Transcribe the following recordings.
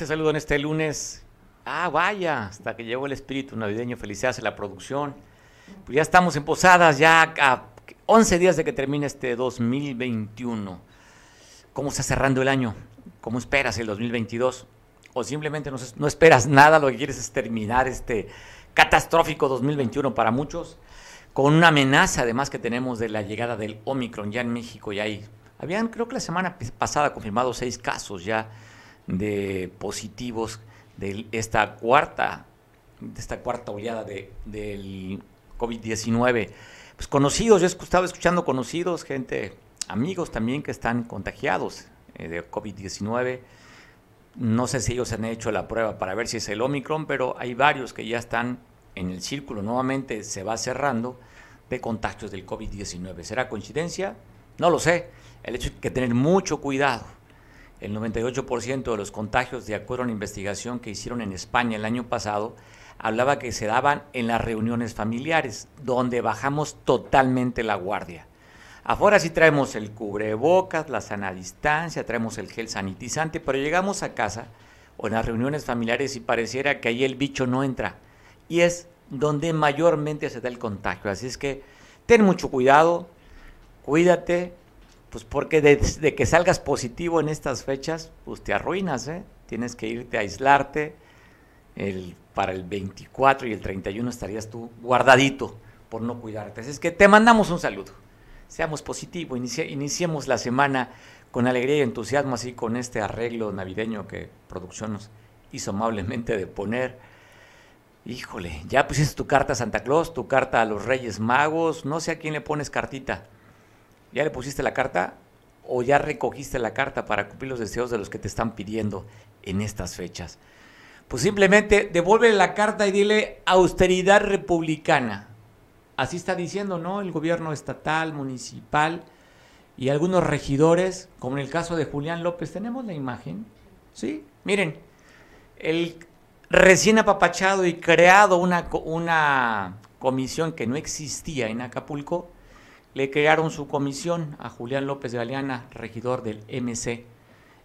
Te saludo en este lunes. Ah, vaya, hasta que llegó el espíritu navideño. Felicidades a la producción. Pues ya estamos en Posadas, ya a 11 días de que termine este 2021. ¿Cómo está cerrando el año? ¿Cómo esperas el 2022? ¿O simplemente no, no esperas nada? Lo que quieres es terminar este catastrófico 2021 para muchos, con una amenaza además que tenemos de la llegada del Omicron ya en México. Ya hay, habían, creo que la semana pasada, confirmado seis casos ya de positivos de esta cuarta, de esta cuarta oleada de, del COVID-19. Pues conocidos, yo estaba escuchando conocidos, gente, amigos también que están contagiados eh, de COVID-19. No sé si ellos han hecho la prueba para ver si es el Omicron, pero hay varios que ya están en el círculo, nuevamente se va cerrando, de contagios del COVID-19. ¿Será coincidencia? No lo sé. El hecho es que tener mucho cuidado el 98% de los contagios, de acuerdo a una investigación que hicieron en España el año pasado, hablaba que se daban en las reuniones familiares, donde bajamos totalmente la guardia. Afuera sí traemos el cubrebocas, la sana distancia, traemos el gel sanitizante, pero llegamos a casa o en las reuniones familiares y pareciera que ahí el bicho no entra. Y es donde mayormente se da el contagio. Así es que ten mucho cuidado, cuídate, pues porque desde que salgas positivo en estas fechas, pues te arruinas, ¿eh? Tienes que irte a aislarte. El, para el 24 y el 31 estarías tú guardadito por no cuidarte. Así es que te mandamos un saludo. Seamos positivos, iniciemos la semana con alegría y entusiasmo, así con este arreglo navideño que producción nos hizo amablemente de poner. Híjole, ya pusiste tu carta a Santa Claus, tu carta a los Reyes Magos, no sé a quién le pones cartita. ¿Ya le pusiste la carta o ya recogiste la carta para cumplir los deseos de los que te están pidiendo en estas fechas? Pues simplemente devuelve la carta y dile austeridad republicana. Así está diciendo, ¿no? El gobierno estatal, municipal y algunos regidores, como en el caso de Julián López. ¿Tenemos la imagen? Sí, miren, el recién apapachado y creado una, una comisión que no existía en Acapulco, le crearon su comisión a Julián López Galeana, regidor del MC.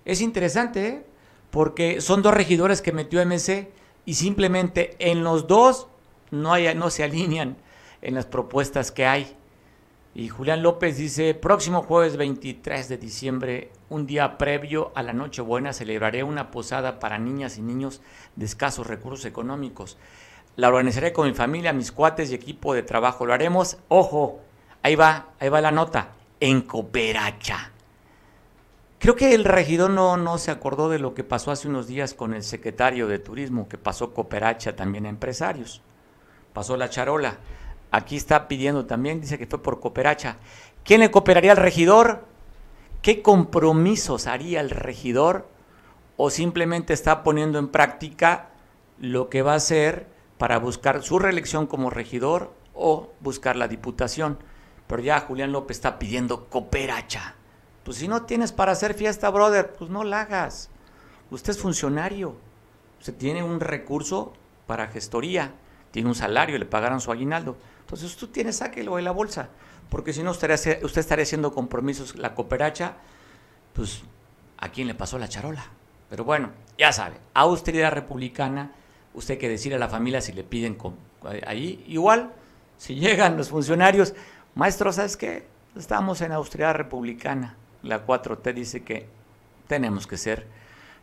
Es interesante, ¿eh? porque son dos regidores que metió MC y simplemente en los dos no, hay, no se alinean en las propuestas que hay. Y Julián López dice, próximo jueves 23 de diciembre, un día previo a la Nochebuena, celebraré una posada para niñas y niños de escasos recursos económicos. La organizaré con mi familia, mis cuates y equipo de trabajo. Lo haremos, ojo, Ahí va, ahí va la nota, en Cooperacha. Creo que el regidor no, no se acordó de lo que pasó hace unos días con el secretario de Turismo, que pasó Cooperacha también a empresarios. Pasó la charola. Aquí está pidiendo también, dice que fue por Cooperacha. ¿Quién le cooperaría al regidor? ¿Qué compromisos haría el regidor? ¿O simplemente está poniendo en práctica lo que va a hacer para buscar su reelección como regidor o buscar la diputación? Pero ya Julián López está pidiendo cooperacha. Pues si no tienes para hacer fiesta, brother, pues no la hagas. Usted es funcionario. Usted tiene un recurso para gestoría, tiene un salario, le pagarán su aguinaldo. Entonces usted tiene, sáquelo de la bolsa. Porque si no, usted estaría haciendo compromisos. La cooperacha, pues, ¿a quién le pasó la charola? Pero bueno, ya sabe, austeridad republicana, usted que decir a la familia si le piden ahí. Igual, si llegan los funcionarios, Maestro, ¿sabes qué? Estamos en Austria republicana. La 4T dice que tenemos que ser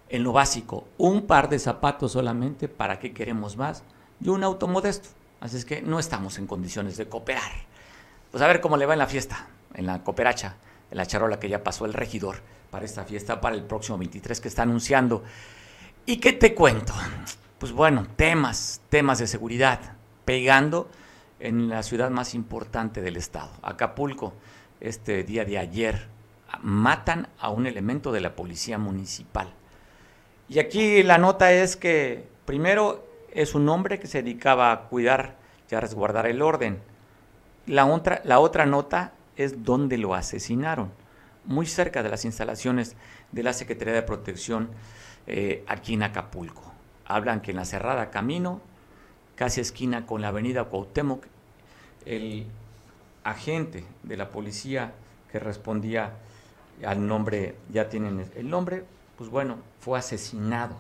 en lo básico un par de zapatos solamente, ¿para qué queremos más? Y un auto modesto. Así es que no estamos en condiciones de cooperar. Pues a ver cómo le va en la fiesta, en la cooperacha, en la charola que ya pasó el regidor para esta fiesta, para el próximo 23 que está anunciando. ¿Y qué te cuento? Pues bueno, temas, temas de seguridad, pegando en la ciudad más importante del estado, Acapulco, este día de ayer, matan a un elemento de la policía municipal. Y aquí la nota es que primero es un hombre que se dedicaba a cuidar y a resguardar el orden. La otra, la otra nota es dónde lo asesinaron, muy cerca de las instalaciones de la Secretaría de Protección eh, aquí en Acapulco. Hablan que en la cerrada camino, casi esquina con la avenida Cuauhtémoc, el agente de la policía que respondía al nombre, ya tienen el nombre, pues bueno, fue asesinado.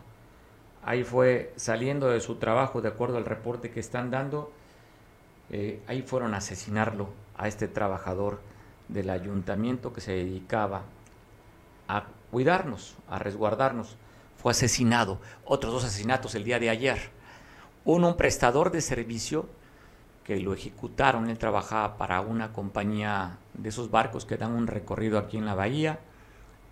ahí fue saliendo de su trabajo, de acuerdo al reporte que están dando, eh, ahí fueron a asesinarlo a este trabajador del ayuntamiento que se dedicaba a cuidarnos, a resguardarnos. Fue asesinado. Otros dos asesinatos el día de ayer. Uno, un prestador de servicio que lo ejecutaron. Él trabajaba para una compañía de esos barcos que dan un recorrido aquí en la bahía.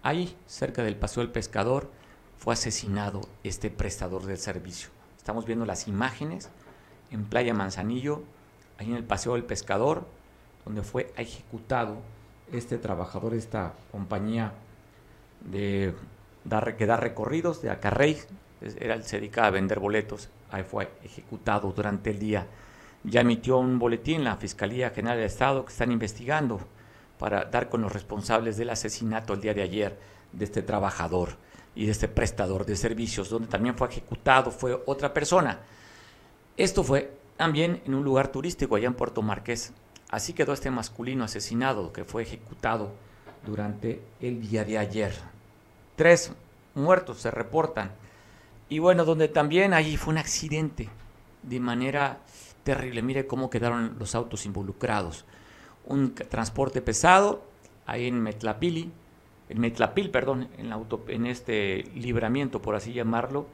Ahí, cerca del Paseo del Pescador, fue asesinado este prestador del servicio. Estamos viendo las imágenes en Playa Manzanillo, ahí en el Paseo del Pescador, donde fue ejecutado este trabajador esta compañía que da recorridos de Acarrey, era, se dedicaba a vender boletos, fue ejecutado durante el día. Ya emitió un boletín la Fiscalía General del Estado que están investigando para dar con los responsables del asesinato el día de ayer de este trabajador y de este prestador de servicios, donde también fue ejecutado, fue otra persona. Esto fue también en un lugar turístico allá en Puerto Marqués. Así quedó este masculino asesinado que fue ejecutado durante el día de ayer. Tres muertos se reportan. Y bueno, donde también ahí fue un accidente de manera terrible. Mire cómo quedaron los autos involucrados. Un transporte pesado ahí en Metlapili, en Metlapil, perdón, en, auto, en este libramiento, por así llamarlo.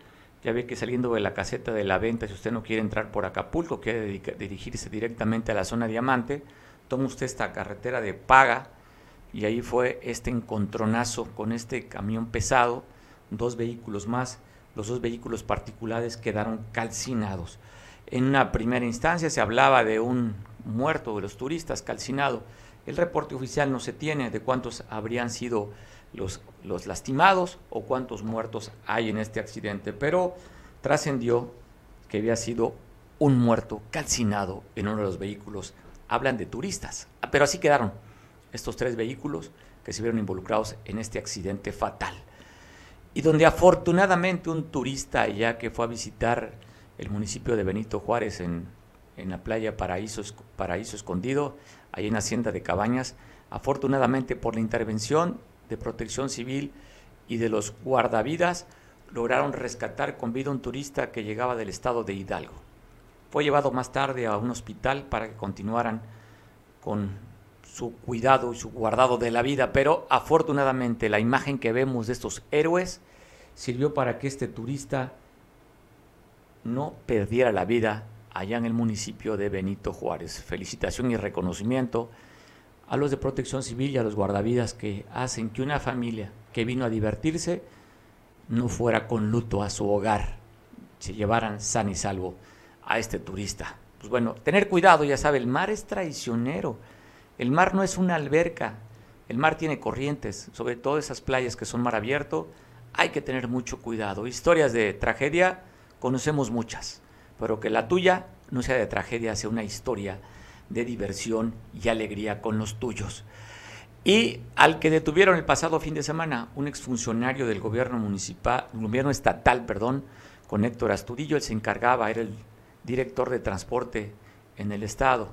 Ya ve que saliendo de la caseta de la venta, si usted no quiere entrar por Acapulco, quiere dirigirse directamente a la zona Diamante, toma usted esta carretera de paga y ahí fue este encontronazo con este camión pesado, dos vehículos más, los dos vehículos particulares quedaron calcinados. En una primera instancia se hablaba de un muerto de los turistas calcinado. El reporte oficial no se tiene de cuántos habrían sido los, los lastimados o cuántos muertos hay en este accidente, pero trascendió que había sido un muerto calcinado en uno de los vehículos. Hablan de turistas, pero así quedaron estos tres vehículos que se vieron involucrados en este accidente fatal. Y donde afortunadamente un turista ya que fue a visitar el municipio de Benito Juárez en, la playa Paraíso, Paraíso Escondido, ahí en Hacienda de Cabañas, afortunadamente por la intervención de protección civil y de los guardavidas, lograron rescatar con vida un turista que llegaba del estado de Hidalgo. Fue llevado más tarde a un hospital para que continuaran con su cuidado y su guardado de la vida, pero afortunadamente la imagen que vemos de estos héroes sirvió para que este turista no perdiera la vida allá en el municipio de Benito Juárez. Felicitación y reconocimiento a los de protección civil y a los guardavidas que hacen que una familia que vino a divertirse no fuera con luto a su hogar, se llevaran san y salvo a este turista. Pues bueno, tener cuidado, ya sabe, el mar es traicionero el mar no es una alberca, el mar tiene corrientes, sobre todo esas playas que son mar abierto, hay que tener mucho cuidado. Historias de tragedia conocemos muchas, pero que la tuya no sea de tragedia, sea una historia de diversión y alegría con los tuyos. Y al que detuvieron el pasado fin de semana, un exfuncionario del gobierno municipal, gobierno estatal, perdón, con Héctor Astudillo, él se encargaba, era el director de transporte en el estado.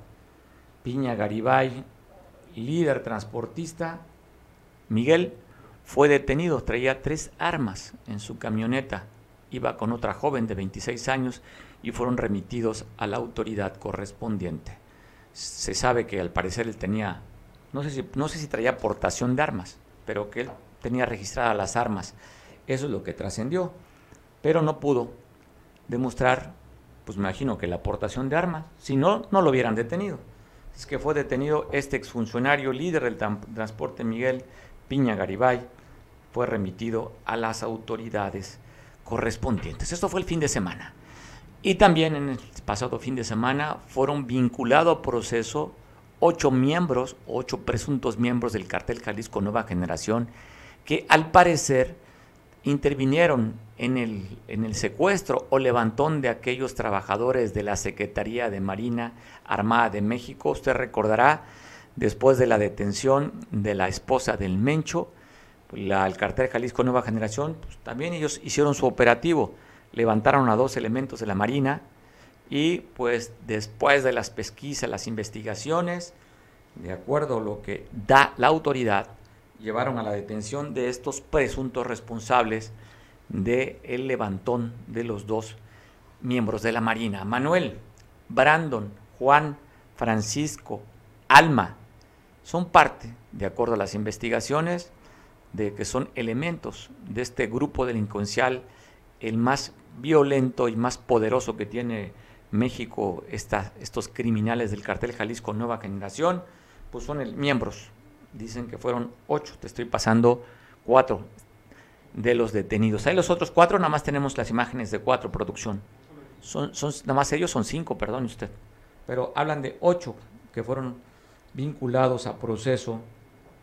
Piña Garibay, líder transportista, Miguel, fue detenido, traía tres armas en su camioneta, iba con otra joven de 26 años y fueron remitidos a la autoridad correspondiente. Se sabe que al parecer él tenía, no sé si, no sé si traía portación de armas, pero que él tenía registradas las armas. Eso es lo que trascendió, pero no pudo demostrar, pues me imagino que la aportación de armas, si no, no lo hubieran detenido es que fue detenido este exfuncionario líder del transporte Miguel Piña Garibay, fue remitido a las autoridades correspondientes. Esto fue el fin de semana. Y también en el pasado fin de semana fueron vinculados a proceso ocho miembros, ocho presuntos miembros del cartel Jalisco Nueva Generación, que al parecer intervinieron en el, en el secuestro o levantón de aquellos trabajadores de la Secretaría de Marina Armada de México. Usted recordará, después de la detención de la esposa del Mencho, la, el cartel Jalisco Nueva Generación, pues, también ellos hicieron su operativo, levantaron a dos elementos de la Marina y pues después de las pesquisas, las investigaciones, de acuerdo a lo que da la autoridad, llevaron a la detención de estos presuntos responsables del el levantón de los dos miembros de la Marina. Manuel, Brandon, Juan, Francisco, Alma, son parte, de acuerdo a las investigaciones, de que son elementos de este grupo delincuencial, el más violento y más poderoso que tiene México, estos criminales del cartel Jalisco Nueva Generación, pues son el, miembros. Dicen que fueron ocho, te estoy pasando cuatro de los detenidos. Hay los otros cuatro, nada más tenemos las imágenes de cuatro, producción. Son, son, nada más ellos son cinco, perdón usted. Pero hablan de ocho que fueron vinculados a proceso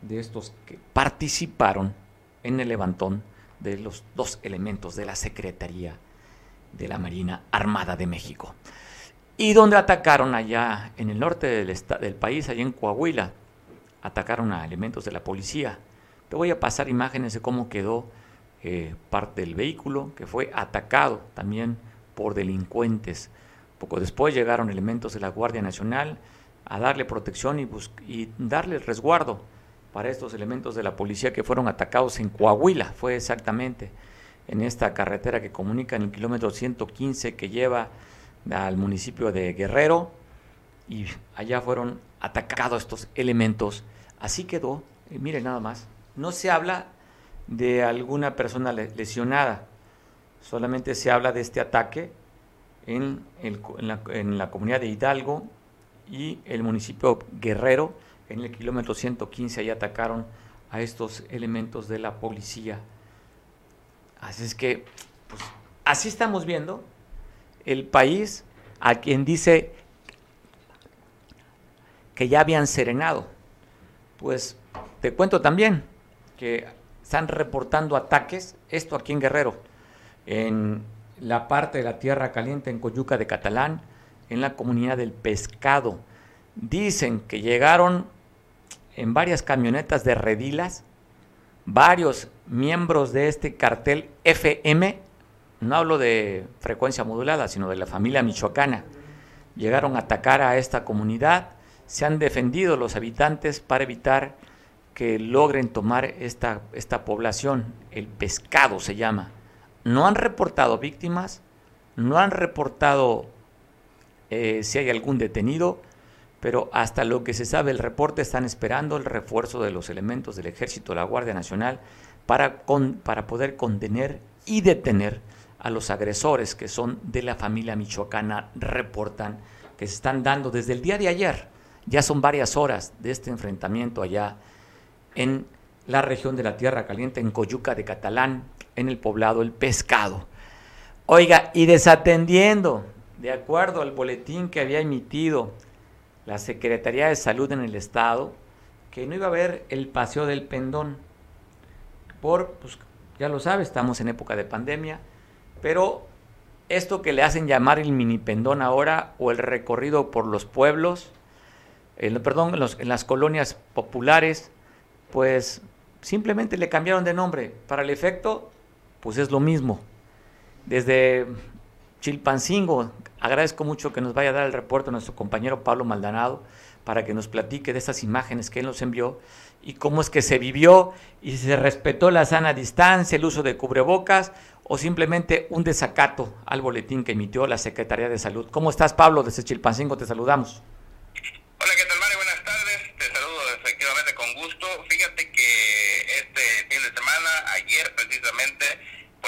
de estos que participaron en el levantón de los dos elementos de la Secretaría de la Marina Armada de México. Y donde atacaron allá en el norte del, del país, allá en Coahuila, atacaron a elementos de la policía. Te voy a pasar imágenes de cómo quedó eh, parte del vehículo, que fue atacado también por delincuentes. Poco después llegaron elementos de la Guardia Nacional a darle protección y, y darle resguardo para estos elementos de la policía que fueron atacados en Coahuila, fue exactamente en esta carretera que comunica en el kilómetro 115 que lleva al municipio de Guerrero y allá fueron atacados estos elementos. Así quedó, mire nada más, no se habla de alguna persona lesionada, solamente se habla de este ataque en la comunidad de Hidalgo y el municipio Guerrero, en el kilómetro 115, ahí atacaron a estos elementos de la policía. Así es que, pues, así estamos viendo el país a quien dice que ya habían serenado. Pues te cuento también que están reportando ataques, esto aquí en Guerrero, en la parte de la Tierra Caliente, en Coyuca de Catalán, en la comunidad del pescado. Dicen que llegaron en varias camionetas de redilas varios miembros de este cartel FM, no hablo de frecuencia modulada, sino de la familia michoacana, llegaron a atacar a esta comunidad, se han defendido los habitantes para evitar que logren tomar esta, esta población, el pescado se llama. No han reportado víctimas, no han reportado eh, si hay algún detenido, pero hasta lo que se sabe el reporte están esperando el refuerzo de los elementos del ejército, la Guardia Nacional, para, para poder contener y detener a los agresores que son de la familia michoacana, reportan que se están dando desde el día de ayer. Ya son varias horas de este enfrentamiento allá en la región de la Tierra Caliente, en Coyuca de Catalán, en el poblado El Pescado. Oiga, y desatendiendo, de acuerdo al boletín que había emitido la Secretaría de Salud en el Estado que no iba a haber el paseo del pendón. Por, pues ya lo sabe, estamos en época de pandemia, pero esto que le hacen llamar el mini pendón ahora o el recorrido por los pueblos, el, perdón, en, en las colonias populares, pues simplemente le cambiaron de nombre. Para el efecto, pues es lo mismo. Desde Chilpancingo, agradezco mucho que nos vaya a dar el reporte nuestro compañero Pablo Maldonado para que nos platique de estas imágenes que él nos envió y cómo es que se vivió y se respetó la sana distancia, el uso de cubrebocas o simplemente un desacato al boletín que emitió la Secretaría de Salud. ¿Cómo estás, Pablo? Desde Chilpancingo te saludamos. Hola, ¿qué tal, Mario? Buenas tardes. Te saludo efectivamente con gusto. Fíjate que este fin de semana, ayer precisamente,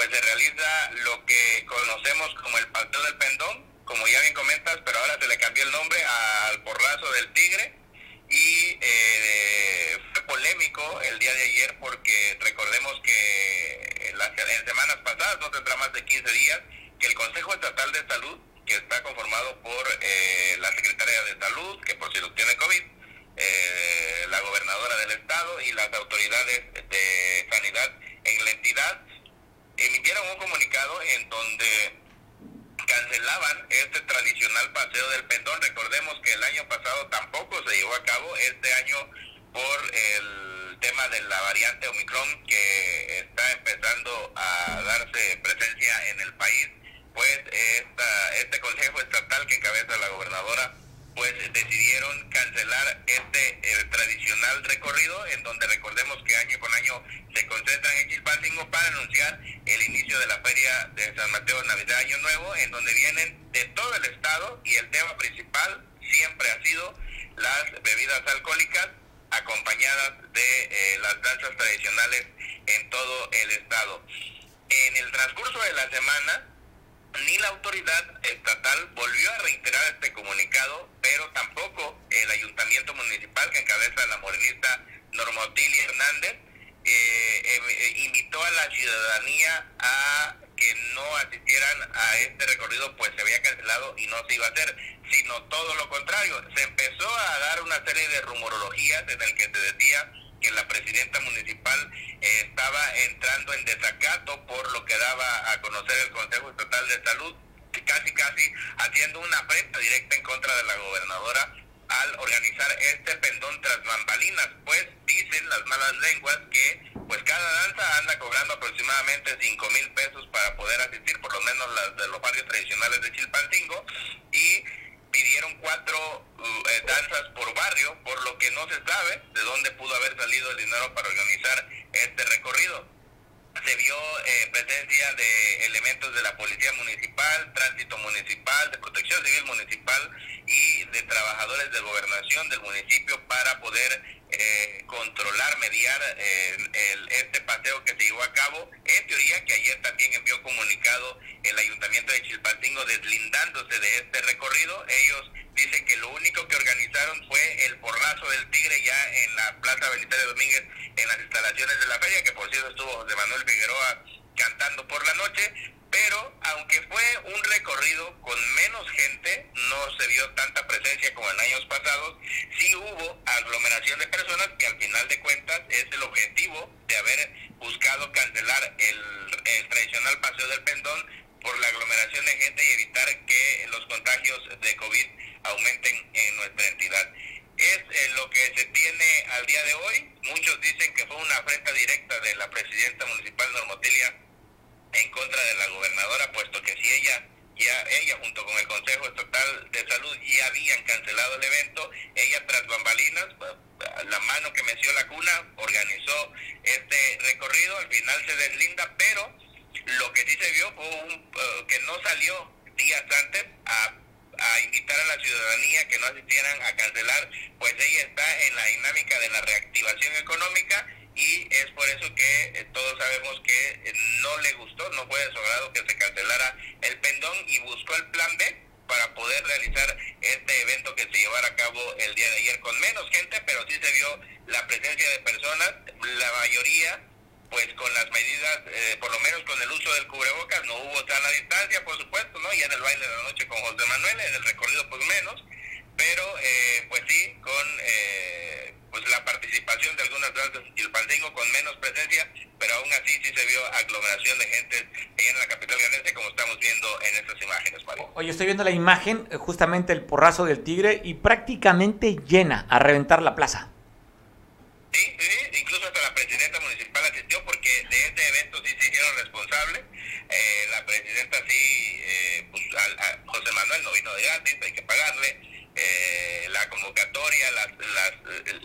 pues se realiza lo que conocemos como el Paseo del Pendón, como ya bien comentas, pero ahora se le cambió el nombre al Porrazo del Tigre. Y eh, fue polémico el día de ayer porque recordemos que en, las, semanas pasadas, no tendrá más de 15 días, que el Consejo Estatal de Salud, que está conformado por eh, la Secretaria de Salud, que por si lo tiene COVID, eh, la gobernadora del estado y las autoridades de sanidad en la entidad, emitieron un comunicado en donde cancelaban este tradicional paseo del pendón. Recordemos que el año pasado tampoco se llevó a cabo, este año por el tema de la variante Omicron que está empezando a darse presencia en el país, pues esta, este Consejo Estatal que encabeza la gobernadora pues decidieron cancelar este eh, tradicional recorrido en donde recordemos que año con año se concentran en Chilpancingo para anunciar el inicio de la feria de San Mateo Navidad Año Nuevo en donde vienen de todo el estado y el tema principal siempre ha sido las bebidas alcohólicas acompañadas de eh, las danzas tradicionales en todo el estado. En el transcurso de la semana ni la autoridad estatal volvió a reiterar este comunicado, pero tampoco el ayuntamiento municipal que encabeza la morenista Normotilia Hernández eh, eh, invitó a la ciudadanía a que no asistieran a este recorrido, pues se había cancelado y no se iba a hacer, sino todo lo contrario. Se empezó a dar una serie de rumorologías en el que se decía que la presidenta municipal eh, estaba entrando en desacato por lo que daba a conocer el Consejo Estatal de Salud, casi casi haciendo una afrenta directa en contra de la gobernadora al organizar este pendón tras bambalinas, pues dicen las malas lenguas que pues cada danza anda cobrando aproximadamente 5 mil pesos para poder asistir, por lo menos las de los barrios tradicionales de Chilpancingo, y pidieron cuatro uh, eh, danzas por barrio, por lo que no se sabe de dónde pudo haber salido el dinero para organizar este recorrido. Se vio eh, presencia de elementos de la Policía Municipal, Tránsito Municipal, de Protección Civil Municipal y de trabajadores de gobernación del municipio para poder eh, controlar, mediar el, este paseo que se llevó a cabo. En teoría que ayer también envió comunicado el Ayuntamiento de Chilpancingo deslindándose de este recorrido. Ellos dicen que lo único que organizaron fue el porrazo del tigre ya en la Plaza Benítez Domínguez en las instalaciones de la feria, que por cierto estuvo José Manuel Figueroa cantando por la noche, pero aunque fue un recorrido con menos gente, no se vio tanta presencia como en años pasados, sí hubo aglomeración de personas que al final de cuentas es el objetivo de haber buscado cancelar el, tradicional paseo del pendón por la aglomeración de gente y evitar que los contagios de COVID aumenten en nuestra entidad. Es eh, lo que se tiene al día de hoy. Muchos dicen que fue una afrenta directa de la presidenta municipal Normotilia en contra de la gobernadora, puesto que si ella ya ella junto con el Consejo Estatal de Salud ya habían cancelado el evento, ella tras bambalinas, pues, la mano que meció la cuna, organizó este recorrido, al final se deslinda, pero lo que sí se vio fue un, eh, que no salió días antes a, a invitar a la ciudadanía que no asistieran a cancelar, pues ella está en la dinámica de la reactivación económica y es por eso que eh, todos sabemos que eh, no le gustó, no fue de su agrado que se cancelara el pendón y buscó el plan B para poder realizar este evento que se llevara a cabo el día de ayer con menos gente, pero sí se vio la presencia de personas, la mayoría pues con las medidas, eh, por lo menos con el uso del cubrebocas, no hubo sana distancia, por supuesto, ¿no? Y en el baile de la noche con José Manuel, en el recorrido pues menos, pero pues sí, con pues la participación de algunas danzas y el pantingo con menos presencia, pero aún así sí se vio aglomeración de gente en la capital ganense como estamos viendo en estas imágenes, Mario. Oye, estoy viendo la imagen, eh, justamente el porrazo del tigre y prácticamente llena a reventar la plaza. Sí, sí, incluso hasta la presidenta municipal asistió porque de este evento sí se hicieron responsables. Eh, la presidenta sí, eh, pues a, José Manuel no vino de gratis, hay que pagarle eh, la convocatoria, las,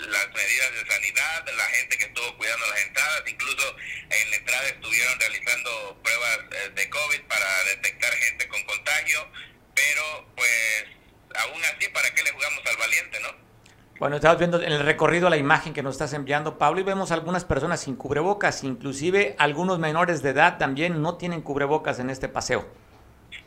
las, medidas de sanidad, la gente que estuvo cuidando las entradas, incluso en la entrada estuvieron realizando pruebas eh, de COVID para detectar gente con contagio, pero pues aún así, ¿para qué le jugamos al valiente, no? Bueno, estamos viendo en el recorrido la imagen que nos estás enviando, Pablo, y vemos algunas personas sin cubrebocas, inclusive algunos menores de edad también no tienen cubrebocas en este paseo.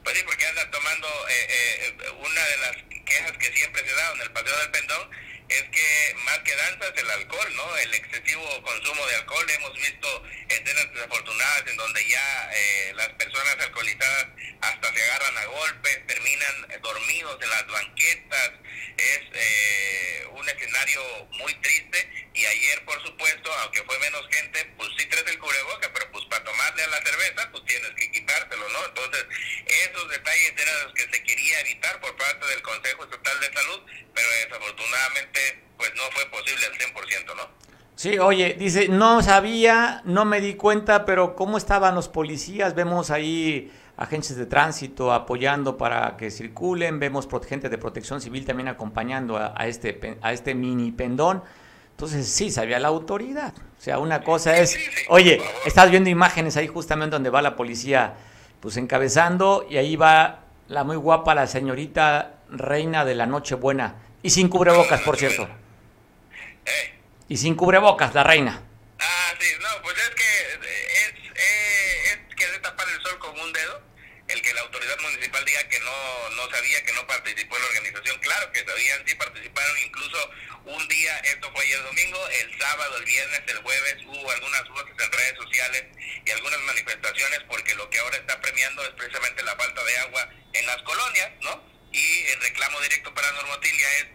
Pues sí, porque andan tomando eh, eh, una de las quejas que siempre se da en el Paseo del Pendón es que más que danzas el alcohol, ¿no? El excesivo consumo de alcohol. Hemos visto escenas desafortunadas en donde ya eh, las personas alcoholizadas hasta se agarran a golpes, terminan dormidos en las banquetas. Es eh, un escenario muy triste y ayer, por supuesto, aunque fue menos gente, pues sí traes el cubreboca, pero pues para tomarle a la cerveza, pues tienes que quitártelo, ¿no? Entonces, esos detalles eran los que se quería evitar por parte del Consejo Estatal de Salud, pero desafortunadamente pues no fue posible al 100%, ¿no? Sí, oye, dice, no sabía, no me di cuenta, pero ¿cómo estaban los policías? Vemos ahí agentes de tránsito apoyando para que circulen, vemos gente de protección civil también acompañando a, este, a este mini pendón. Entonces sí, sabía la autoridad. O sea, una cosa es, oye, estás viendo imágenes ahí justamente donde va la policía pues encabezando y ahí va la muy guapa, la señorita reina de la Nochebuena. Y sin cubrebocas, por cierto. Eh. Y sin cubrebocas, la reina. Ah, sí, no, pues es que es, eh, es que tapar el sol con un dedo el que la autoridad municipal diga que no, no sabía, que no participó en la organización. Claro que sabían, sí participaron, incluso un día, esto fue ayer domingo, el sábado, el viernes, el jueves, hubo algunas voces en redes sociales y algunas manifestaciones porque lo que ahora está premiando es precisamente la falta de agua en las colonias, ¿no? Y el reclamo directo para Normotilia es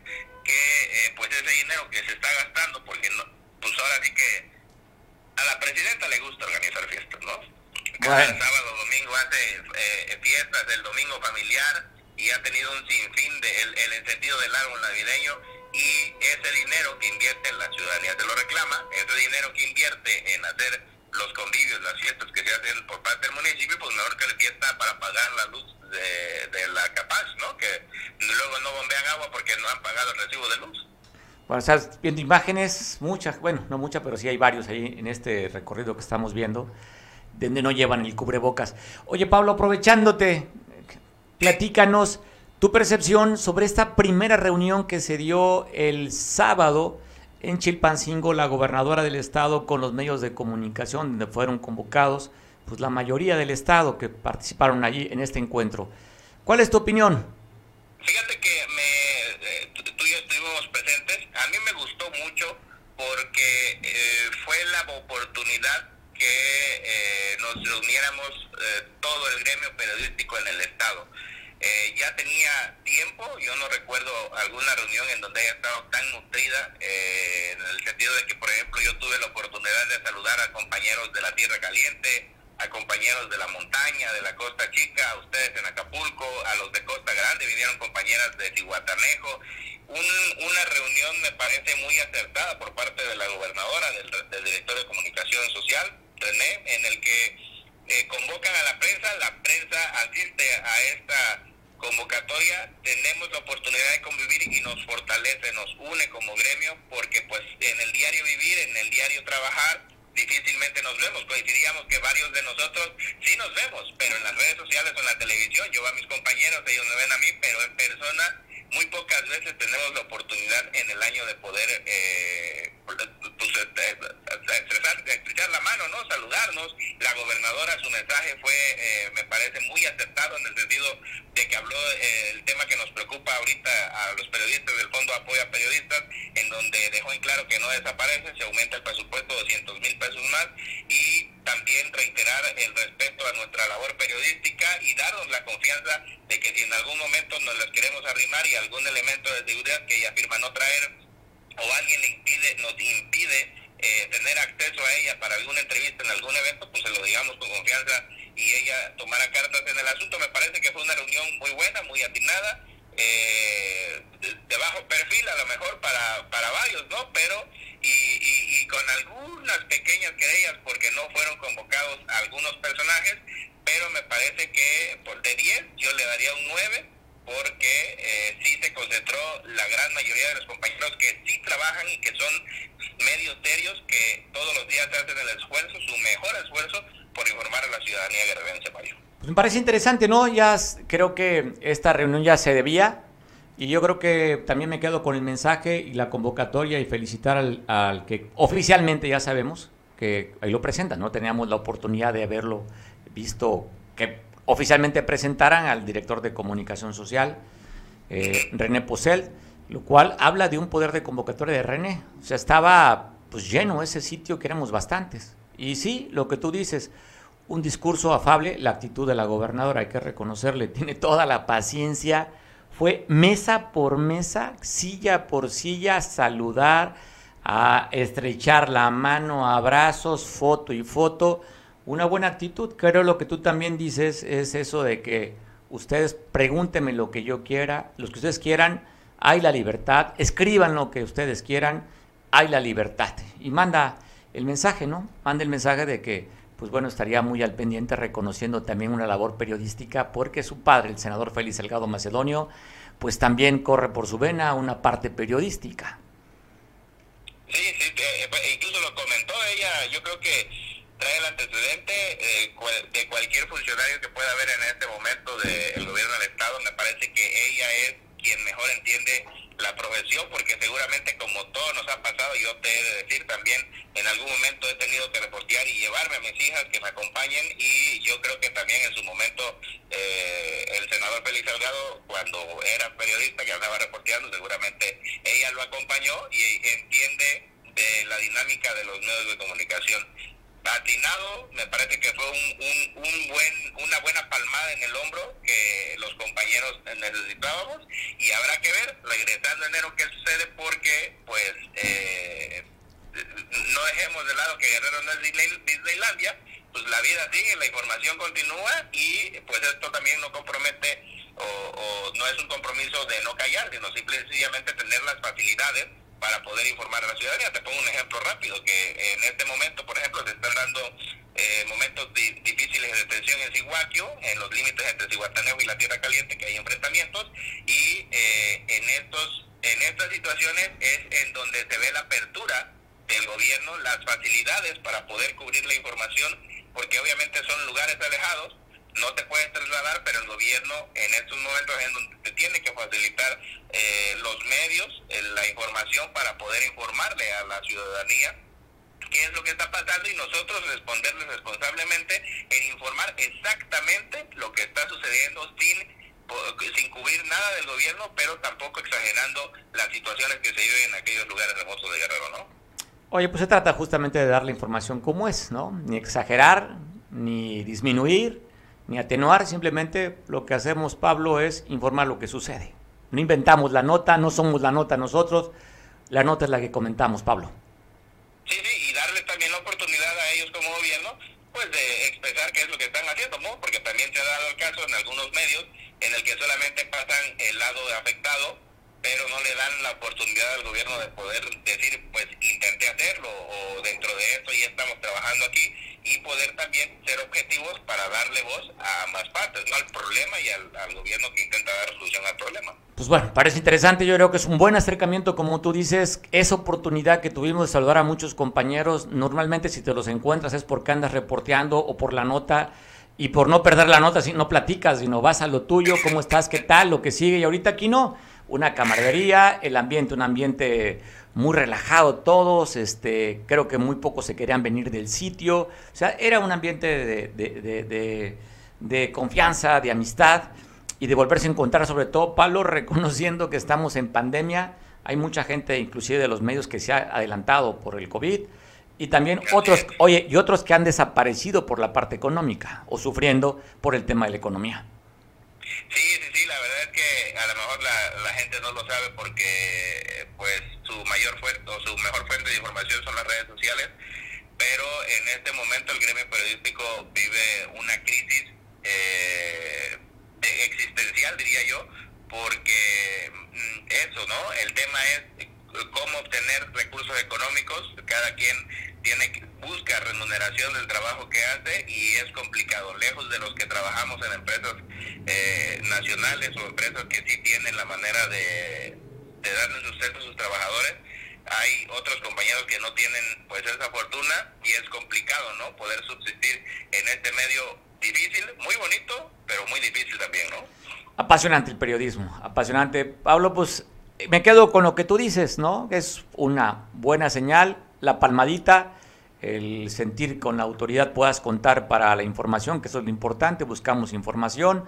que eh, pues ese dinero que se está gastando, porque no, pues ahora sí que a la presidenta le gusta organizar fiestas, ¿no? Cada sábado, domingo hace eh, fiestas del domingo familiar y ha tenido un sinfín de el, encendido del árbol navideño y ese dinero que invierte en la ciudadanía se lo reclama, ese dinero que invierte en hacer los convivios, las fiestas que se hacen por parte del municipio, pues mejor que le fiesta para pagar la luz de, la capaz, ¿no? Que luego no bombean agua porque no han pagado el recibo de luz. Bueno, estás viendo imágenes, muchas, bueno, no muchas, pero sí hay varios ahí en este recorrido que estamos viendo donde no llevan el cubrebocas. Oye, Pablo, aprovechándote, platícanos tu percepción sobre esta primera reunión que se dio el sábado en Chilpancingo, la gobernadora del estado con los medios de comunicación, donde fueron convocados pues la mayoría del estado que participaron allí en este encuentro. ¿Cuál es tu opinión? Fíjate que me, eh, tú y yo estuvimos presentes. A mí me gustó mucho porque eh, fue la oportunidad que eh, nos reuniéramos eh, todo el gremio periodístico en el Estado. Eh, ya tenía tiempo, yo no recuerdo alguna reunión en donde haya estado tan nutrida, en el sentido de que, por ejemplo, yo tuve la oportunidad de saludar a compañeros de la Tierra Caliente, a compañeros de la montaña, de la Costa Chica, a ustedes en Acapulco, a los de Costa Grande, vinieron compañeras de Tihuatanejo. una reunión me parece muy acertada por parte de la gobernadora, del director de comunicación social, René, en el que eh, convocan a la prensa, la prensa asiste a esta convocatoria, tenemos la oportunidad de convivir y nos fortalece, nos une como gremio, porque pues en el diario vivir, en el diario trabajar, difícilmente nos vemos. Coincidíamos que varios de nosotros sí nos vemos, pero en las redes sociales o en la televisión, yo a mis compañeros, ellos me ven a mí, pero en persona muy pocas veces tenemos la oportunidad en el año de poder eh, pues, este, estrechar la mano, ¿no? Saludarnos. La gobernadora, su mensaje fue, eh, me parece, muy acertado en el sentido de que habló eh, el tema que nos preocupa ahorita a los periodistas del Fondo Apoyo a Periodistas, en donde dejó en claro que no desaparece, se aumenta el presupuesto 200 mil pesos más y también reiterar el respeto a nuestra labor periodística y darnos la confianza de que si en algún momento nos las queremos arrimar y algún elemento de seguridad que ella afirma no traer o alguien impide, nos impide eh, tener acceso a ella para alguna entrevista en algún evento, pues se lo digamos con confianza y ella tomara cartas en el asunto. Me parece que fue una reunión muy buena, muy atinada, eh, de, bajo perfil a lo mejor para, para varios, ¿no? Pero y, y, con algunas pequeñas querellas porque no fueron convocados algunos personajes, pero me parece que por de 10 yo le daría un 9 porque eh, sí se concentró la gran mayoría de los compañeros que sí trabajan y que son medios serios que todos los días hacen el esfuerzo, su mejor esfuerzo por informar a la ciudadanía guerrerense, Mario. Pues me parece interesante, ¿no? Ya creo que esta reunión ya se debía y yo creo que también me quedo con el mensaje y la convocatoria y felicitar al, al que oficialmente ya sabemos que ahí lo presentan, ¿no? Teníamos la oportunidad de haberlo visto que oficialmente presentaran al director de comunicación social, eh, René Posel, lo cual habla de un poder de convocatoria de René. O sea, estaba pues lleno ese sitio que éramos bastantes. Y sí, lo que tú dices, un discurso afable, la actitud de la gobernadora, hay que reconocerle, tiene toda la paciencia. Fue mesa por mesa, silla por silla, saludar, a estrechar la mano, abrazos, foto y foto una buena actitud. Creo lo que tú también dices es eso de que ustedes pregúntenme lo que yo quiera, los que ustedes quieran, hay la libertad, escriban lo que ustedes quieran, hay la libertad. Y manda el mensaje, ¿no? Manda el mensaje de que pues bueno, estaría muy al pendiente reconociendo también una labor periodística porque su padre, el senador Félix Salgado Macedonio, pues también corre por su vena una parte periodística. Sí, sí, eh, incluso lo comentó ella, yo creo que trae el antecedente eh, de cualquier funcionario que pueda haber en este momento del gobierno del Estado, me parece que ella es quien mejor entiende la profesión, porque seguramente como todo nos ha pasado, yo te he de decir también, en algún momento he tenido que reportear y llevarme a mis hijas que me acompañen y yo creo que también en su momento eh, el senador Félix Salgado, cuando era periodista que andaba reporteando, seguramente ella lo acompañó y entiende de la dinámica de los medios de comunicación atinado, me parece que fue un, un, buen, una buena palmada en el hombro que los compañeros necesitábamos y habrá que ver, regresando enero, qué sucede porque pues eh, no dejemos de lado que Guerrero no es Disneylandia, pues la vida sigue, la información continúa y pues esto también no compromete o, o no es un compromiso de no callar, sino simplemente tener las facilidades para poder informar a la ciudadanía. Te pongo un ejemplo rápido, que en este momento, por ejemplo, se están dando eh, momentos difíciles de tensión en Siguaquio, en los límites entre Cihuataneo y la Tierra Caliente, que hay enfrentamientos, y eh, en, estos, en estas situaciones es en donde se ve la apertura del gobierno, las facilidades para poder cubrir la información, porque obviamente son lugares alejados, no te puedes trasladar, pero el gobierno en estos momentos es donde te tiene que facilitar eh, los medios, eh, la información para poder informarle a la ciudadanía qué es lo que está pasando y nosotros responderles responsablemente en informar exactamente lo que está sucediendo sin sin cubrir nada del gobierno, pero tampoco exagerando las situaciones que se viven en aquellos lugares remotos de Guerrero, ¿no? Oye, pues se trata justamente de dar la información como es, ¿no? Ni exagerar, ni disminuir, ni atenuar, simplemente lo que hacemos, Pablo, es informar lo que sucede. No inventamos la nota, no somos la nota nosotros, la nota es la que comentamos, Pablo. Sí, sí, y darle también la oportunidad a ellos como gobierno, pues de expresar qué es lo que están haciendo, ¿no? Porque también se ha dado el caso en algunos medios en el que solamente pasan el lado afectado, pero no le dan la oportunidad al gobierno de poder decir, pues intenté hacerlo, o dentro de esto ya estamos trabajando aquí, y poder también ser objetivos para darle voz a más partes, no al problema y al, gobierno que intenta dar solución al problema. Pues bueno, parece interesante, yo creo que es un buen acercamiento, como tú dices, esa oportunidad que tuvimos de saludar a muchos compañeros, normalmente si te los encuentras es porque andas reporteando o por la nota, y por no perder la nota, si no platicas, sino vas a lo tuyo, cómo estás, qué tal, lo que sigue, y ahorita aquí no, una camaradería, el ambiente, un ambiente muy relajado todos, este, creo que muy pocos se querían venir del sitio, o sea, era un ambiente de, confianza, de amistad y de volverse a encontrar, sobre todo, Pablo, reconociendo que estamos en pandemia, hay mucha gente, inclusive de los medios, que se ha adelantado por el COVID, y también otros, oye, y otros que han desaparecido por la parte económica o sufriendo por el tema de la economía. Sí, sí, sí, la verdad es que a lo mejor la, la gente no lo sabe porque pues su mayor fuente o su mejor fuente de información son las redes sociales, pero en este momento el gremio periodístico vive una crisis eh, existencial, diría yo, porque mm, eso, ¿no? El tema es cómo obtener recursos económicos, cada quien tiene busca remuneración del trabajo que hace y es complicado, lejos de los que trabajamos en empresas eh, nacionales o empresas que sí tienen la manera de, de darle sustento a sus trabajadores, hay otros compañeros que no tienen pues esa fortuna y es complicado, ¿no? Poder subsistir en este medio difícil, muy bonito, pero muy difícil también, ¿no? Apasionante el periodismo, apasionante. Pablo, pues me quedo con lo que tú dices, ¿no? Es una buena señal, la palmadita, el sentir con la autoridad puedas contar para la información, que eso es lo importante, buscamos información,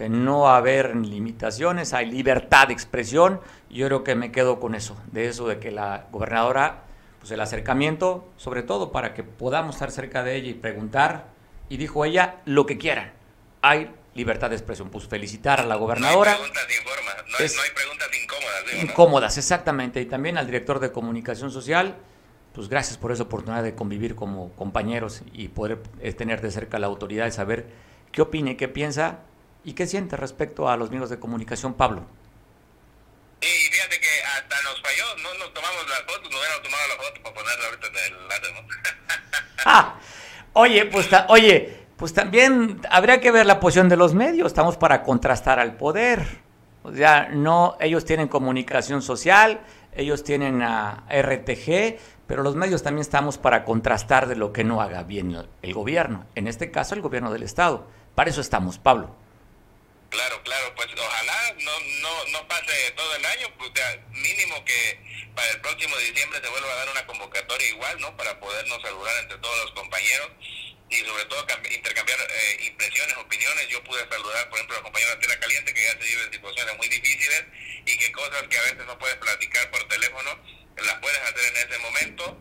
no haber limitaciones, hay libertad de expresión, yo creo que me quedo con eso, de eso de que la gobernadora, pues el acercamiento, sobre todo para que podamos estar cerca de ella y preguntar, y dijo ella, lo que quieran, hay libertad de expresión. Pues felicitar a la gobernadora. No hay preguntas no, hay, preguntas incómodas. Incómodas, exactamente. Y también al director de comunicación social, pues gracias por esa oportunidad de convivir como compañeros y poder eh, tener de cerca la autoridad y saber qué opine, qué piensa y qué siente respecto a los medios de comunicación, Pablo. Sí, fíjate que hasta nos falló, no nos tomamos las fotos, nos hubiéramos tomado la foto para ponerla ahorita en el ¿no? ah, Oye, pues, oye, pues también habría que ver la posición de los medios. Estamos para contrastar al poder. O sea, no, ellos tienen comunicación social, ellos tienen a RTG, pero los medios también estamos para contrastar de lo que no haga bien el gobierno. En este caso, el gobierno del Estado. Para eso estamos, Pablo. Claro, claro, pues ojalá no, no, no pase todo el año, pues mínimo que para el próximo diciembre se vuelva a dar una convocatoria igual, ¿no? Para podernos saludar entre todos los compañeros y sobre todo intercambiar eh, impresiones, opiniones. Yo pude saludar, por ejemplo, a la compañera Tierra Caliente, que ya se vive en situaciones muy difíciles y que cosas que a veces no puedes platicar por teléfono, las puedes hacer en ese momento.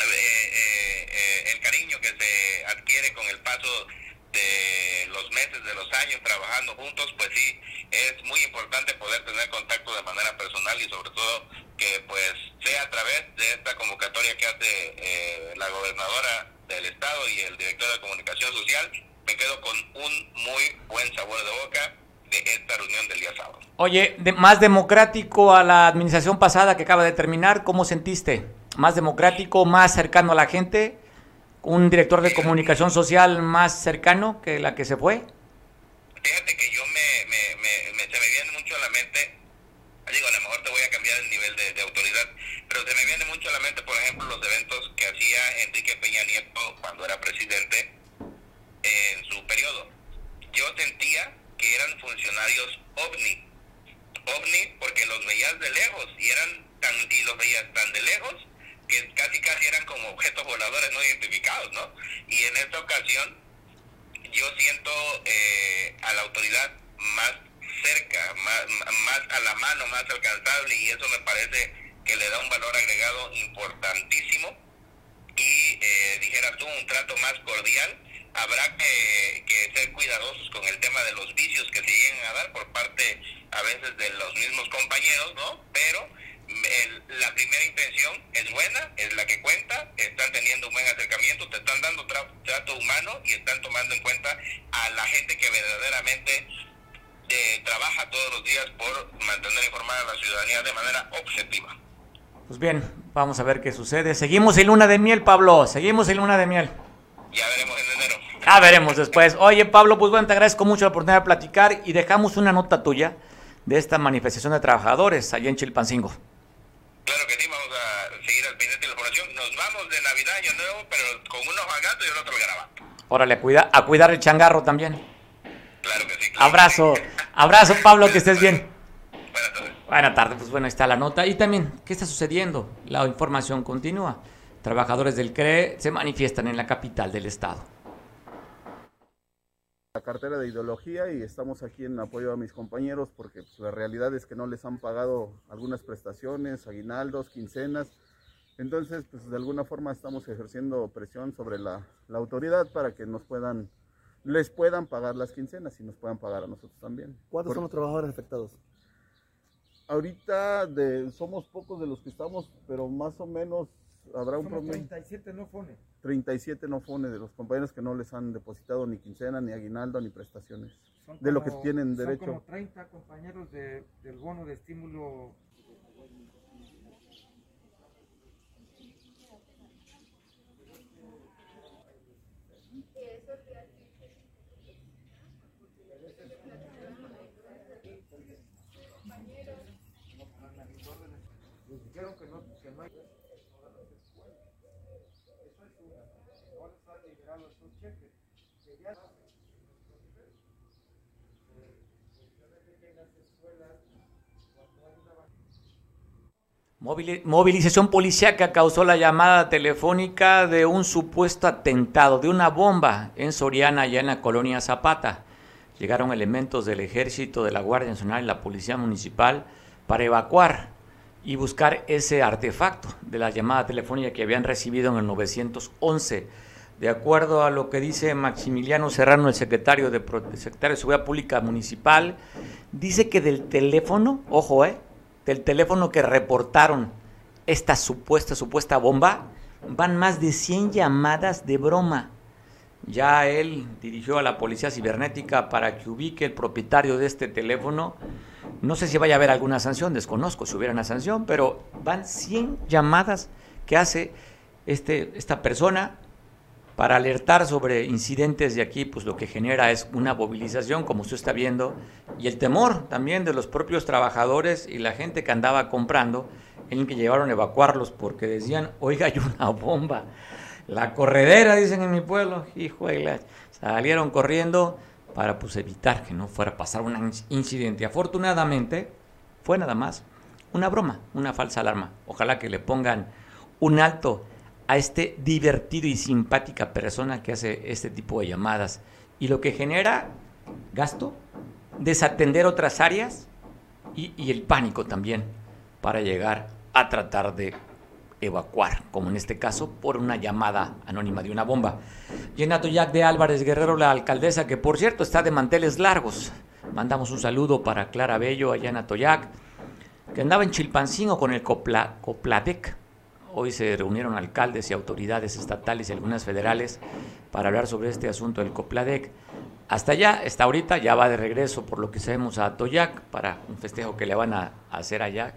Eh, eh, el cariño que se adquiere con el paso de los meses, de los años trabajando juntos, pues sí, es muy importante poder tener contacto de manera personal y sobre todo que pues sea a través de esta convocatoria que hace eh, la gobernadora del estado y el director de comunicación social, me quedo con un muy buen sabor de boca de esta reunión del día sábado. Oye, de, más democrático a la administración pasada que acaba de terminar, ¿cómo sentiste? ¿Más democrático, más cercano a la gente? Un director de comunicación social más cercano que la que se fue? Fíjate que yo me, me, me, se me viene mucho a la mente, digo, a lo mejor te voy a cambiar el nivel de, autoridad, pero se me viene mucho a la mente, por ejemplo, los eventos que hacía Enrique Peña Nieto cuando era presidente en su periodo. Yo sentía que eran funcionarios ovni, ovni porque los veías de lejos y eran tan, y los veías tan de lejos que casi casi eran como objetos voladores no identificados, ¿no? Y en esta ocasión yo siento eh, a la autoridad más cerca, más, más a la mano, más alcanzable y eso me parece que le da un valor agregado importantísimo y eh, dijera tú un trato más cordial habrá que, que, ser cuidadosos con el tema de los vicios que se lleguen a dar por parte a veces de los mismos compañeros, ¿no? Pero la primera intención es buena, es la que cuenta, están teniendo un buen acercamiento, te están dando trato humano y están tomando en cuenta a la gente que verdaderamente eh, trabaja todos los días por mantener informada a la ciudadanía de manera objetiva. Pues bien, vamos a ver qué sucede. Seguimos en luna de miel, Pablo, seguimos en luna de miel. Ya veremos en enero. Ya veremos después. Oye, Pablo, pues bueno, te agradezco mucho la oportunidad de platicar y dejamos una nota tuya de esta manifestación de trabajadores allá en Chilpancingo. Claro que sí, vamos a seguir al pendiente de la información. Nos vamos de Navidad, Año Nuevo, pero con unos gato y el otro garabato. Órale, a, cuida, a cuidar el changarro también. Claro que sí. Abrazo, abrazo Pablo, que estés bien. Buenas tardes. Buenas tardes, pues bueno, ahí está la nota. Y también, ¿qué está sucediendo? La información continúa. Trabajadores del CRE se manifiestan en la capital del estado la cartera de ideología y estamos aquí en apoyo a mis compañeros porque pues, la realidad es que no les han pagado algunas prestaciones, aguinaldos, quincenas. Entonces, pues de alguna forma estamos ejerciendo presión sobre la, autoridad para que nos puedan, les puedan pagar las quincenas y nos puedan pagar a nosotros también. ¿Cuántos son los trabajadores afectados? Ahorita de, somos pocos de los que estamos, pero más o menos habrá un promedio. 37 no FONE. 37 no FONE de los compañeros que no les han depositado ni quincena, ni aguinaldo, ni prestaciones. de lo que tienen derecho. Son como 30 compañeros de, del bono de estímulo Movilización policiaca causó la llamada telefónica de un supuesto atentado, de una bomba en Soriana, allá en la colonia Zapata. Llegaron elementos del ejército, de la Guardia Nacional y la Policía Municipal para evacuar y buscar ese artefacto de la llamada telefónica que habían recibido en el 911. De acuerdo a lo que dice Maximiliano Serrano, el secretario de, secretario de Seguridad Pública Municipal, dice que del teléfono, ojo, eh, del teléfono que reportaron esta supuesta, supuesta bomba, van más de 100 llamadas de broma. Ya él dirigió a la policía cibernética para que ubique el propietario de este teléfono. No sé si vaya a haber alguna sanción, desconozco si hubiera una sanción, pero van 100 llamadas que hace este, esta persona para alertar sobre incidentes de aquí, pues lo que genera es una movilización, como usted está viendo, y el temor también de los propios trabajadores y la gente que andaba comprando, en el que llevaron a evacuarlos porque decían, oiga, hay una bomba. La corredera, dicen en mi pueblo, hijo de la... Salieron corriendo para pues evitar que no fuera a pasar un incidente. Afortunadamente, fue nada más una broma, una falsa alarma. Ojalá que le pongan un alto a este divertido y simpática persona que hace este tipo de llamadas y lo que genera gasto, desatender otras áreas y, el pánico también para llegar a tratar de evacuar, como en este caso por una llamada anónima de una bomba. Yenato Jack de Álvarez Guerrero, la alcaldesa, que por cierto está de manteles largos. Mandamos un saludo para Clara Bello, allá en Atoyac, que andaba en Chilpancingo con el Copla, Copladec, Hoy se reunieron alcaldes y autoridades estatales y algunas federales para hablar sobre este asunto del Copladec. Hasta allá, está ahorita, ya va de regreso por lo que sabemos a Toyac para un festejo que le van a hacer allá.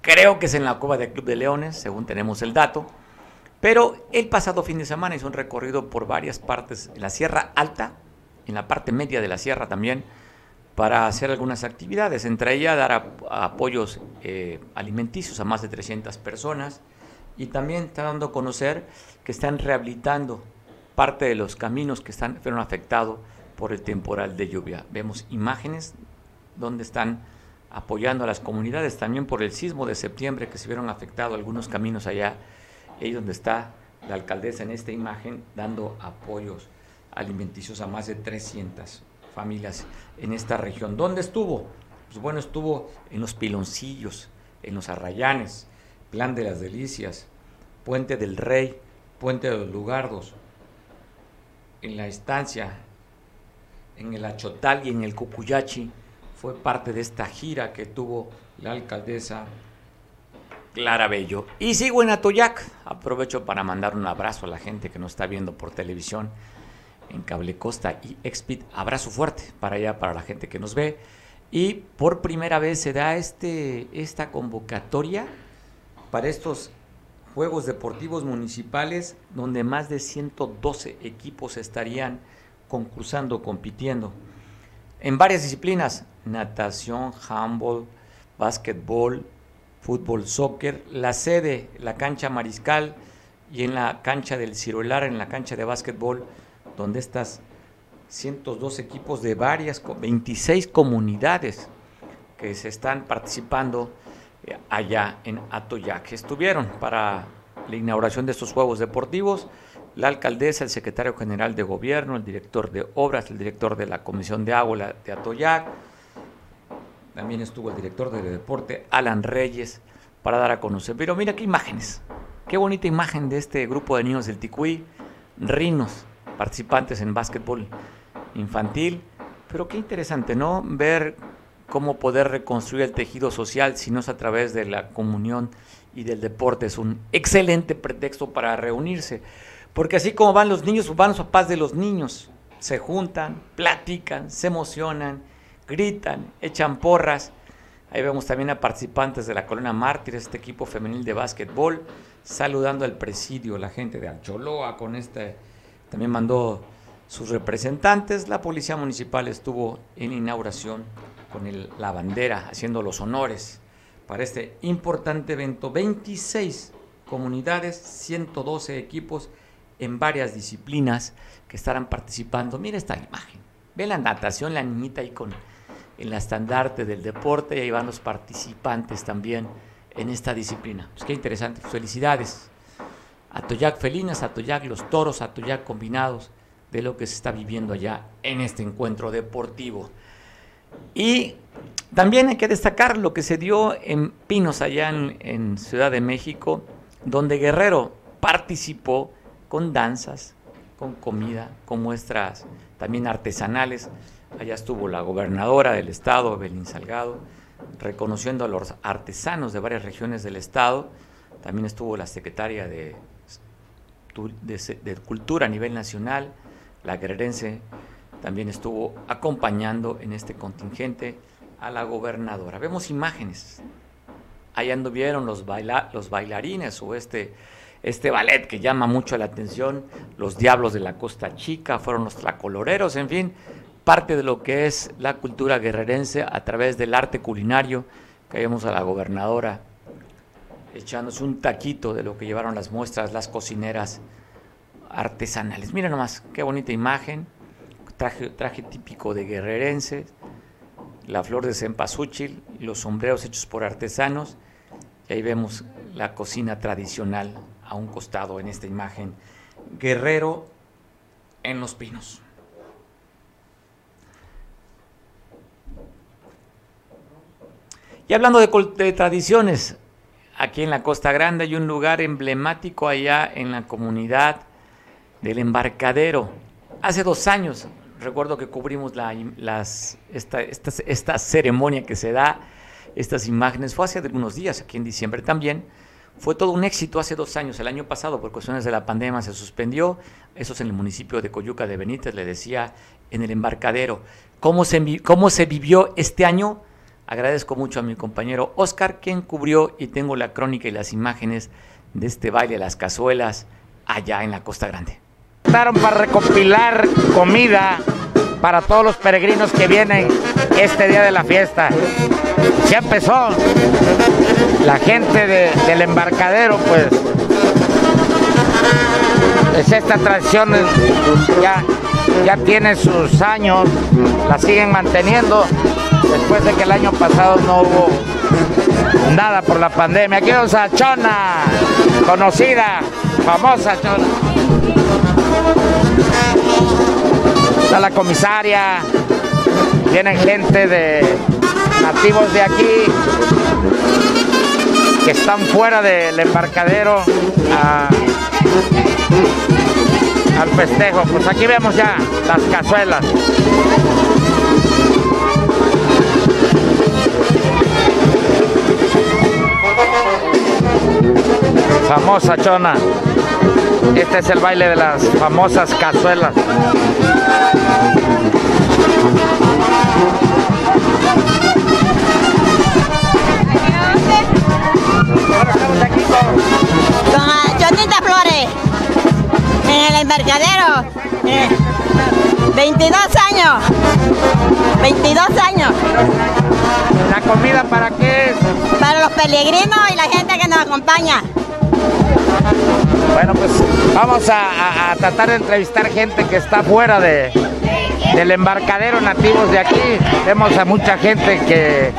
Creo que es en la cueva del Club de Leones, según tenemos el dato. Pero el pasado fin de semana hizo un recorrido por varias partes, en la Sierra Alta, en la parte media de la sierra también, para hacer algunas actividades, entre ellas dar apoyos eh, alimenticios a más de 300 personas, y también está dando a conocer que están rehabilitando parte de los caminos que están, fueron afectados por el temporal de lluvia. Vemos imágenes donde están apoyando a las comunidades, también por el sismo de septiembre que se vieron afectados algunos caminos allá, ahí donde está la alcaldesa en esta imagen dando apoyos alimenticios a más de 300 familias en esta región. ¿Dónde estuvo? Pues bueno, estuvo en los piloncillos, en los arrayanes, Plan de las Delicias, Puente del Rey, Puente de los Lugardos, en la estancia, en el Achotal y en el Cucuyachi, fue parte de esta gira que tuvo la alcaldesa Clara Bello. Y sigo en Atoyac, aprovecho para mandar un abrazo a la gente que nos está viendo por televisión en Cable Costa y Expit. Abrazo fuerte para allá, para la gente que nos ve. Y por primera vez se da este, esta convocatoria para estos Juegos Deportivos Municipales, donde más de 112 equipos estarían concursando, compitiendo. En varias disciplinas, natación, handball, básquetbol, fútbol, soccer, la sede, la cancha mariscal y en la cancha del Ciruelar, en la cancha de básquetbol, donde estas 102 equipos de varias, 26 comunidades que se están participando allá en Atoyac. Estuvieron para la inauguración de estos Juegos Deportivos la alcaldesa, el secretario general de gobierno, el director de obras, el director de la Comisión de Agua de Atoyac. También estuvo el director de deporte, Alan Reyes, para dar a conocer. Pero mira qué imágenes, qué bonita imagen de este grupo de niños del Ticuí, rinos, participantes en básquetbol infantil. Pero qué interesante, ¿no? Ver cómo poder reconstruir el tejido social si no es a través de la comunión y del deporte. Es un excelente pretexto para reunirse. Porque así como van los niños, van los papás de los niños. Se juntan, platican, se emocionan, gritan, echan porras. Ahí vemos también a participantes de la Colona Mártir, este equipo femenil de básquetbol, saludando al presidio, la gente de Alcholoa con este, también mandó sus representantes. La policía municipal estuvo en inauguración con la bandera, haciendo los honores para este importante evento. 26 comunidades, 112 equipos en varias disciplinas que estarán participando. Mira esta imagen. Ve la natación, la niñita ahí con el estandarte del deporte y ahí van los participantes también en esta disciplina. Pues qué interesante. Felicidades. Atoyac felinas, Atoyac los toros, Atoyac combinados de lo que se está viviendo allá en este encuentro deportivo. Y también hay que destacar lo que se dio en Pinos, allá en, Ciudad de México, donde Guerrero participó con danzas, con comida, con muestras también artesanales. Allá estuvo la gobernadora del estado, Belín Salgado, reconociendo a los artesanos de varias regiones del estado. También estuvo la secretaria de, de Cultura a nivel nacional, la guerrerense también estuvo acompañando en este contingente a la gobernadora. Vemos imágenes. Ahí anduvieron los, baila, los bailarines o este, este ballet que llama mucho la atención, los Diablos de la Costa Chica, fueron los Tlacoloreros, en fin, parte de lo que es la cultura guerrerense a través del arte culinario, que vemos a la gobernadora echándose un taquito de lo que llevaron las muestras, las cocineras artesanales. Mira nomás, qué bonita imagen, traje, traje típico de guerrerense, la flor de cempasúchil, los sombreros hechos por artesanos, y ahí vemos la cocina tradicional a un costado en esta imagen. Guerrero en los pinos. Y hablando de, tradiciones, aquí en la Costa Grande hay un lugar emblemático allá en la comunidad del embarcadero. Hace dos años, recuerdo que cubrimos la, esta, esta, ceremonia que se da, estas imágenes, fue hace algunos días, aquí en diciembre también. Fue todo un éxito hace dos años, el año pasado, por cuestiones de la pandemia se suspendió. Eso es en el municipio de Coyuca de Benítez, le decía, en el embarcadero. ¿Cómo se, cómo se vivió este año? Agradezco mucho a mi compañero Oscar, quien cubrió y tengo la crónica y las imágenes de este baile de las cazuelas allá en la Costa Grande. Para recopilar comida para todos los peregrinos que vienen este día de la fiesta. Ya empezó. La gente del embarcadero, pues, es esta tradición, ya, ya tiene sus años, la siguen manteniendo después de que el año pasado no hubo nada por la pandemia. Aquí vamos Chona, conocida, famosa Chona. Está la comisaria, vienen gente de nativos de aquí que están fuera del embarcadero al festejo. Pues aquí vemos ya las cazuelas. Famosa chona. Este es el baile de las famosas cazuelas. con Chonita Flores en el embarcadero. 22 eh, años. 22 años. ¿La comida para qué es? Para los peregrinos y la gente que nos acompaña. Bueno, pues vamos a, tratar de entrevistar gente que está fuera de, del embarcadero nativos de aquí. Vemos a mucha gente que,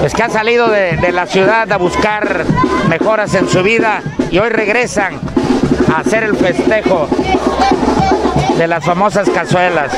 pues, que ha salido de, de la ciudad a buscar mejoras en su vida y hoy regresan a hacer el festejo de las famosas cazuelas.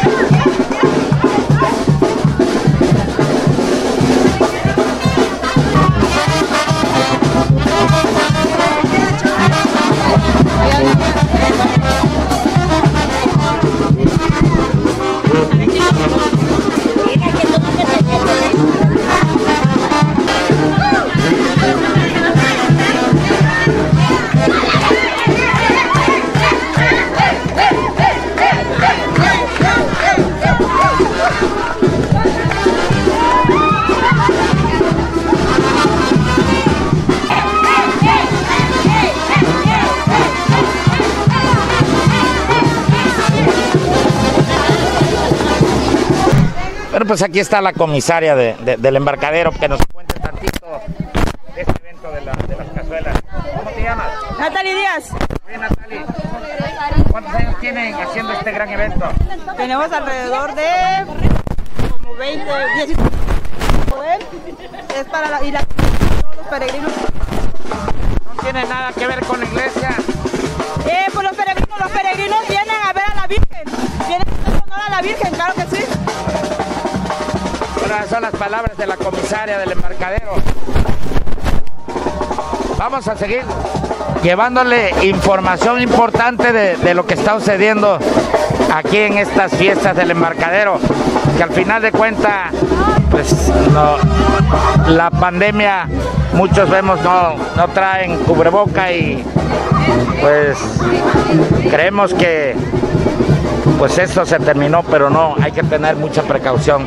Pues aquí está la comisaria del embarcadero que nos cuente tantito de este evento de, las cazuelas. ¿Cómo te llamas? Natalie Díaz. Bien, Natalie. ¿Cuántos años tienen haciendo este gran evento? Tenemos alrededor de como 20, 10 Es para la, y la, todos los peregrinos. ¿No tiene nada que ver con la iglesia? Eh, pues los peregrinos, los peregrinos vienen a ver a la Virgen. Vienen a honor a la Virgen, claro que sí son las palabras de la comisaria del embarcadero. Vamos a seguir llevándole información importante de, lo que está sucediendo aquí en estas fiestas del embarcadero, que al final de cuentas, pues la pandemia, muchos vemos no, no traen cubreboca y pues creemos que pues esto se terminó, pero no, hay que tener mucha precaución.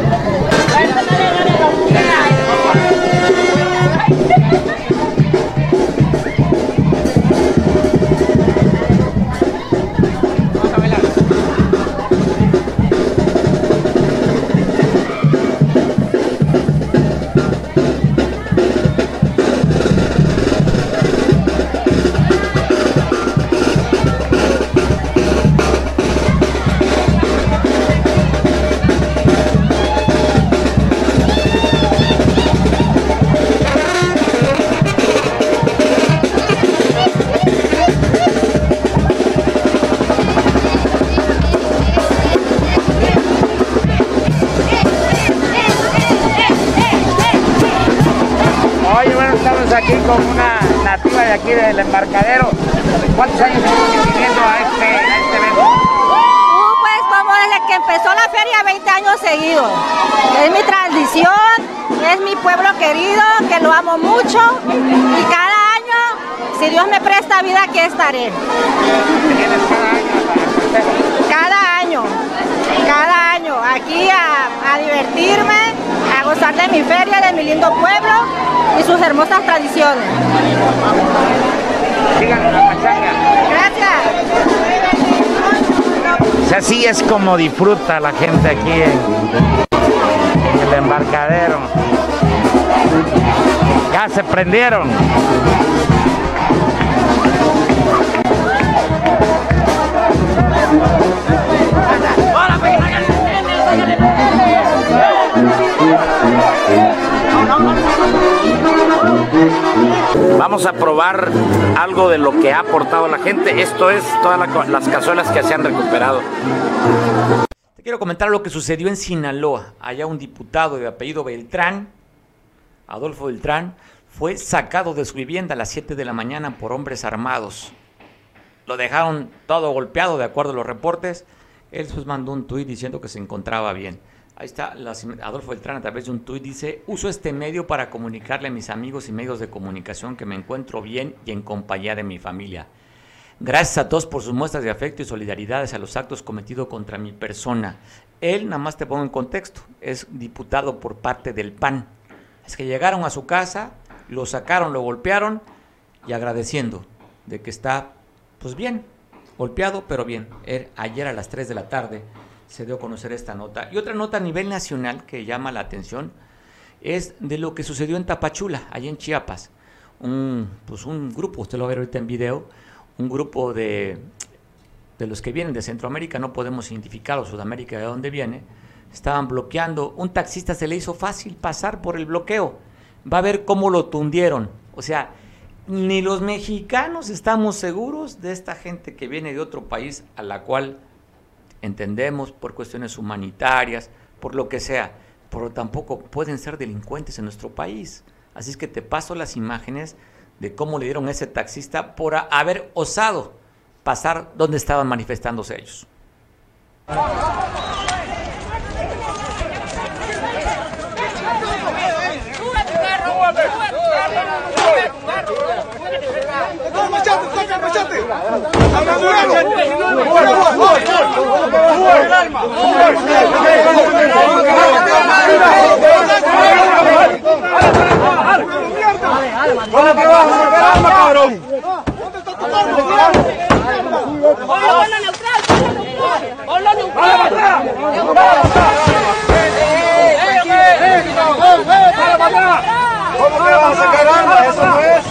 de aquí del embarcadero. ¿Cuántos años estamos viviendo a este, a este evento? Uh, pues como desde que empezó la feria, 20 años seguidos. Es mi tradición, es mi pueblo querido, que lo amo mucho. Y cada año, si Dios me presta vida, aquí estaré. ¿Vienes cada año? Cada año, cada año, aquí a, a divertirme, gozar de mi feria, de mi lindo pueblo y sus hermosas tradiciones. Gracias. Así es como disfruta la gente aquí en el embarcadero. Ya se prendieron. Vamos a probar algo de lo que ha aportado la gente. Esto es todas la- las cazuelas que se han recuperado. Te quiero comentar lo que sucedió en Sinaloa. Allá un diputado de apellido Beltrán, Adolfo Beltrán, fue sacado de su vivienda a las 7 de la mañana por hombres armados. Lo dejaron todo golpeado, de acuerdo a los reportes. Él pues mandó un tuit diciendo que se encontraba bien. Ahí está, Adolfo Beltrán a través de un tuit dice, uso este medio para comunicarle a mis amigos y medios de comunicación que me encuentro bien y en compañía de mi familia. Gracias a todos por sus muestras de afecto y solidaridad hacia los actos cometidos contra mi persona. Él, nada más te pongo en contexto, es diputado por parte del PAN. Es que llegaron a su casa, lo sacaron, lo golpearon y agradeciendo de que está, pues bien, golpeado, pero bien. Él, ayer a las 3 de la tarde se dio a conocer esta nota. Y otra nota a nivel nacional que llama la atención es de lo que sucedió en Tapachula, allá en Chiapas. Un, pues un grupo, usted lo va a ver ahorita en video, un grupo de, de los que vienen de Centroamérica, no podemos identificar o Sudamérica de dónde viene, estaban bloqueando. Un taxista se le hizo fácil pasar por el bloqueo. Va a ver cómo lo tundieron. O sea, ni los mexicanos estamos seguros de esta gente que viene de otro país a la cual entendemos por cuestiones humanitarias, por lo que sea, pero tampoco pueden ser delincuentes en nuestro país. Así es que te paso las imágenes de cómo le dieron a ese taxista por haber osado pasar donde estaban manifestándose ellos. machate, toca machate. ¿Cómo te vas a sacar armas? Eso no es.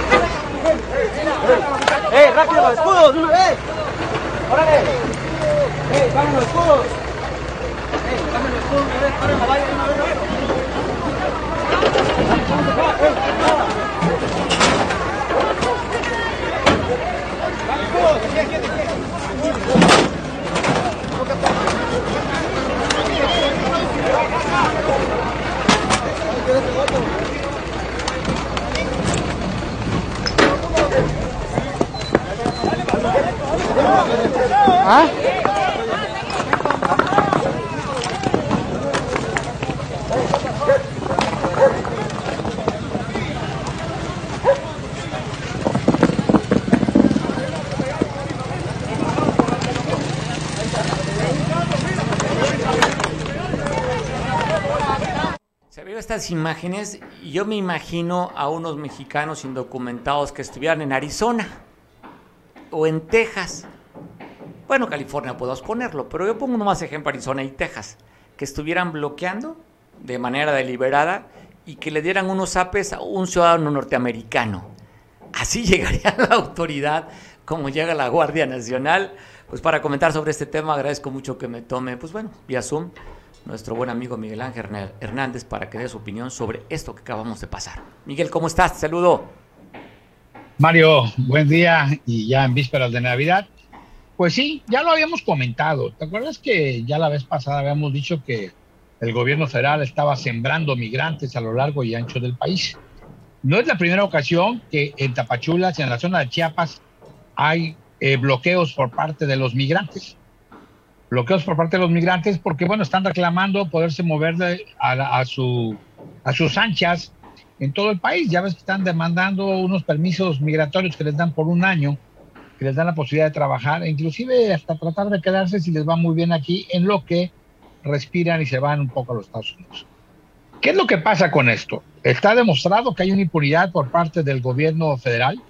¡Eh, rápido escudos, una vez! ¡Órale! ¡Eh, los escudos! ¡Eh, los escudos, una vez! ¡Para la valla, una vez! Se vio estas imágenes yo me imagino a unos mexicanos indocumentados que estuvieran en Arizona o en Texas. Bueno, California podemos ponerlo, pero yo pongo nomás ejemplo Arizona y Texas, que estuvieran bloqueando de manera deliberada y que le dieran unos apes a un ciudadano norteamericano. Así llegaría la autoridad como llega la Guardia Nacional. Pues para comentar sobre este tema agradezco mucho que me tome, pues bueno, vía Zoom, nuestro buen amigo Miguel Ángel Hernández para que dé su opinión sobre esto que acabamos de pasar. Miguel, ¿cómo estás? Saludo. Mario, buen día y ya en vísperas de Navidad. Pues sí, ya lo habíamos comentado. ¿Te acuerdas que ya la vez pasada habíamos dicho que el gobierno federal estaba sembrando migrantes a lo largo y ancho del país? No es la primera ocasión que en Tapachulas, en la zona de Chiapas, hay eh, bloqueos por parte de los migrantes. Bloqueos por parte de los migrantes porque, bueno, están reclamando poderse mover a, a, su, a sus anchas en todo el país. Ya ves que están demandando unos permisos migratorios que les dan por un año que les dan la posibilidad de trabajar, e inclusive hasta tratar de quedarse si les va muy bien aquí, en lo que respiran y se van un poco a los Estados Unidos. ¿Qué es lo que pasa con esto? Está demostrado que hay una impunidad por parte del gobierno federal,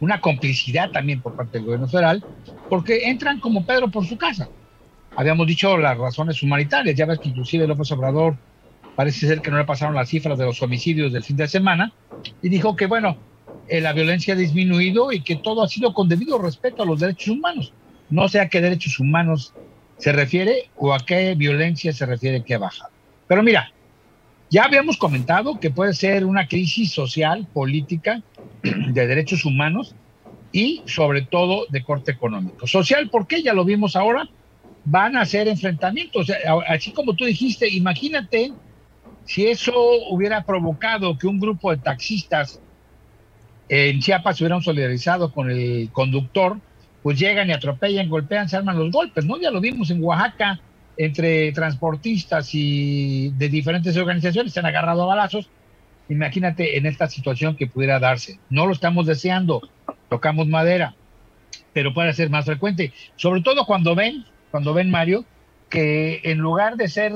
una complicidad también por parte del gobierno federal, porque entran como Pedro por su casa. Habíamos dicho las razones humanitarias, ya ves que inclusive López Obrador parece ser que no le pasaron las cifras de los homicidios del fin de semana, y dijo que, bueno, eh, la violencia ha disminuido y que todo ha sido con debido respeto a los derechos humanos. No sé a qué derechos humanos se refiere o a qué violencia se refiere que ha bajado. Pero mira, ya habíamos comentado que puede ser una crisis social, política, de derechos humanos y sobre todo de corte económico. Social, porque ya lo vimos ahora, van a ser enfrentamientos. Así como tú dijiste, imagínate si eso hubiera provocado que un grupo de taxistas en Chiapas se hubieran solidarizado con el conductor, pues llegan y atropellan, golpean, se arman los golpes, ¿no? Ya lo vimos en Oaxaca, entre transportistas y de diferentes organizaciones, se han agarrado a balazos. Imagínate en esta situación que pudiera darse. No lo estamos deseando, tocamos madera, pero puede ser más frecuente. Sobre todo cuando ven, cuando ven, Mario, que en lugar de ser,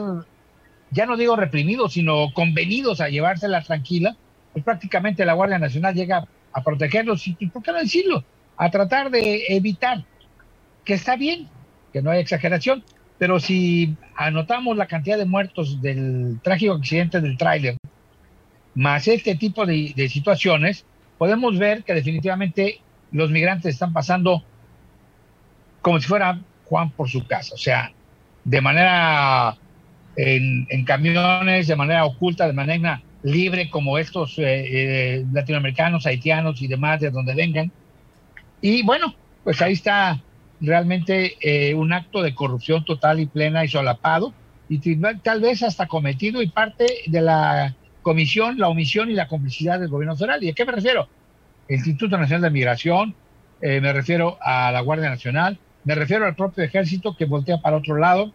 ya no digo reprimidos, sino convenidos a llevársela tranquila, pues prácticamente la Guardia Nacional llega a protegerlos y, ¿por qué no decirlo? A tratar de evitar que está bien, que no hay exageración, pero si anotamos la cantidad de muertos del trágico accidente del tráiler, más este tipo de, situaciones, podemos ver que definitivamente los migrantes están pasando como si fuera Juan por su casa, o sea, de manera en camiones, de manera oculta, de manera libre como estos eh, eh, latinoamericanos, haitianos y demás, de donde vengan. Y bueno, pues ahí está realmente eh, un acto de corrupción total y plena y solapado, y tal vez hasta cometido y parte de la comisión, la omisión y la complicidad del gobierno federal. ¿Y a qué me refiero? El Instituto Nacional de Migración, me refiero a la Guardia Nacional, me refiero al propio ejército que voltea para otro lado,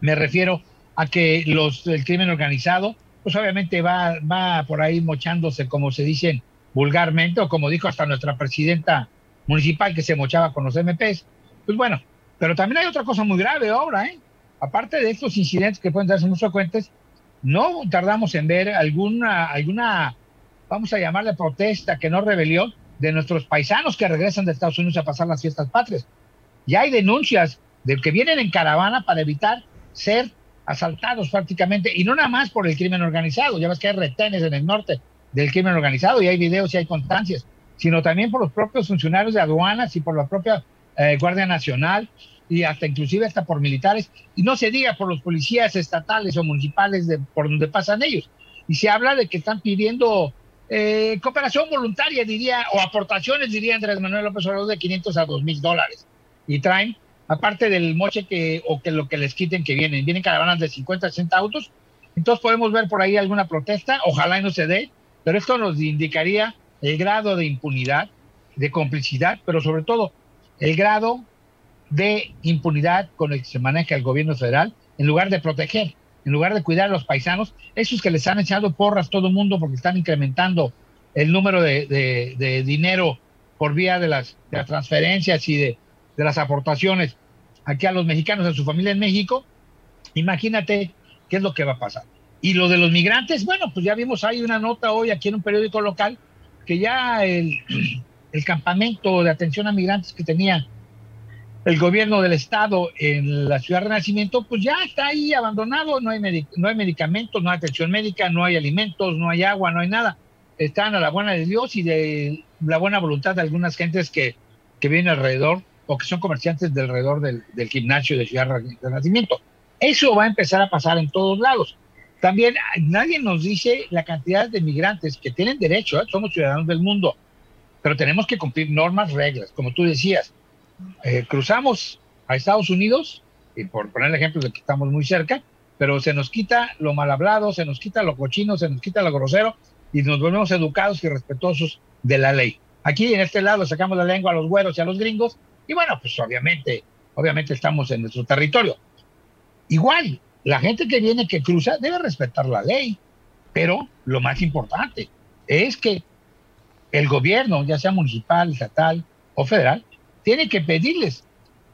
me refiero a que los del crimen organizado pues obviamente va, va por ahí mochándose, como se dice vulgarmente, o como dijo hasta nuestra presidenta municipal que se mochaba con los MPs. Pues bueno, pero también hay otra cosa muy grave ahora, ¿eh? Aparte de estos incidentes que pueden darse muy frecuentes, no tardamos en ver alguna, alguna, vamos a llamarle protesta, que no rebelión, de nuestros paisanos que regresan de Estados Unidos a pasar las fiestas patrias. Ya hay denuncias de que vienen en caravana para evitar ser asaltados prácticamente, y no nada más por el crimen organizado, ya ves que hay retenes en el norte del crimen organizado y hay videos y hay constancias, sino también por los propios funcionarios de aduanas y por la propia eh, Guardia Nacional y hasta inclusive hasta por militares, y no se diga por los policías estatales o municipales de, por donde pasan ellos. Y se habla de que están pidiendo eh, cooperación voluntaria, diría, o aportaciones, diría Andrés Manuel López Obrador, de 500 a 2 mil dólares. Y traen aparte del moche que o que lo que les quiten que vienen, vienen caravanas de 50, 60 autos, entonces podemos ver por ahí alguna protesta, ojalá no se dé, pero esto nos indicaría el grado de impunidad, de complicidad, pero sobre todo el grado de impunidad con el que se maneja el gobierno federal, en lugar de proteger, en lugar de cuidar a los paisanos, esos que les han echado porras todo el mundo porque están incrementando el número de, dinero por vía de las transferencias y de de las aportaciones aquí a los mexicanos, a su familia en México, imagínate qué es lo que va a pasar. Y lo de los migrantes, bueno, pues ya vimos, hay una nota hoy aquí en un periódico local que ya el, el campamento de atención a migrantes que tenía el gobierno del estado en la ciudad de Renacimiento, pues ya está ahí abandonado, no hay, no hay medicamentos, no hay atención médica, no hay alimentos, no hay agua, no hay nada. Están a la buena de Dios y de la buena voluntad de algunas gentes que, que vienen alrededor o que son comerciantes de alrededor del, del gimnasio de Ciudad Renacimiento. Eso va a empezar a pasar en todos lados. También nadie nos dice la cantidad de migrantes que tienen derecho, ¿eh? somos ciudadanos del mundo, pero tenemos que cumplir normas, reglas, como tú decías. Eh, cruzamos a Estados Unidos, y por poner el ejemplo de que estamos muy cerca, pero se nos quita lo mal hablado, se nos quita lo cochino, se nos quita lo grosero y nos volvemos educados y respetuosos de la ley. Aquí en este lado sacamos la lengua a los güeros y a los gringos y bueno, pues obviamente, obviamente estamos en nuestro territorio. Igual, la gente que viene, que cruza, debe respetar la ley, pero lo más importante es que el gobierno, ya sea municipal, estatal o federal, tiene que pedirles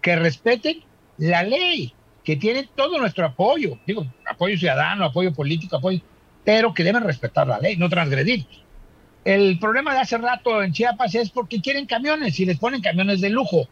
que respeten la ley, que tienen todo nuestro apoyo, digo, apoyo ciudadano, apoyo político, apoyo, pero que deben respetar la ley, no transgredir. El problema de hace rato en Chiapas es porque quieren camiones y les ponen camiones de lujo.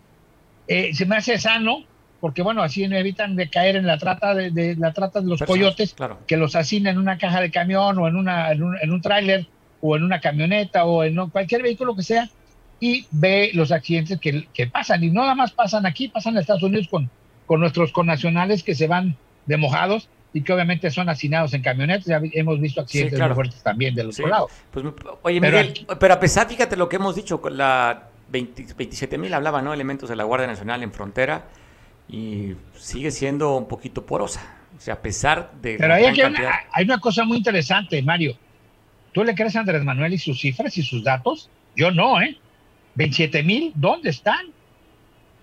Eh, se me hace sano porque bueno, así no evitan de caer en la trata de, la trata de los coyotes, que los asignan en una caja de camión o en una en un, en un tráiler o en una camioneta o en cualquier vehículo que sea y ve los accidentes que, que, pasan y no nada más pasan aquí, pasan en Estados Unidos con, con nuestros connacionales que se van de mojados y que obviamente son hacinados en camionetas. Ya hemos visto accidentes muy fuertes también del otro lado. Pues, oye, Miguel, pero, a pesar, fíjate lo que hemos dicho, con la 27 mil hablaba, ¿no? Elementos de la Guardia Nacional en frontera y sigue siendo un poquito porosa. O sea, a pesar de... Pero hay, una, hay una cosa muy interesante, Mario. ¿Tú le crees a Andrés Manuel y sus cifras y sus datos? Yo no, ¿eh? 27 mil, ¿dónde están?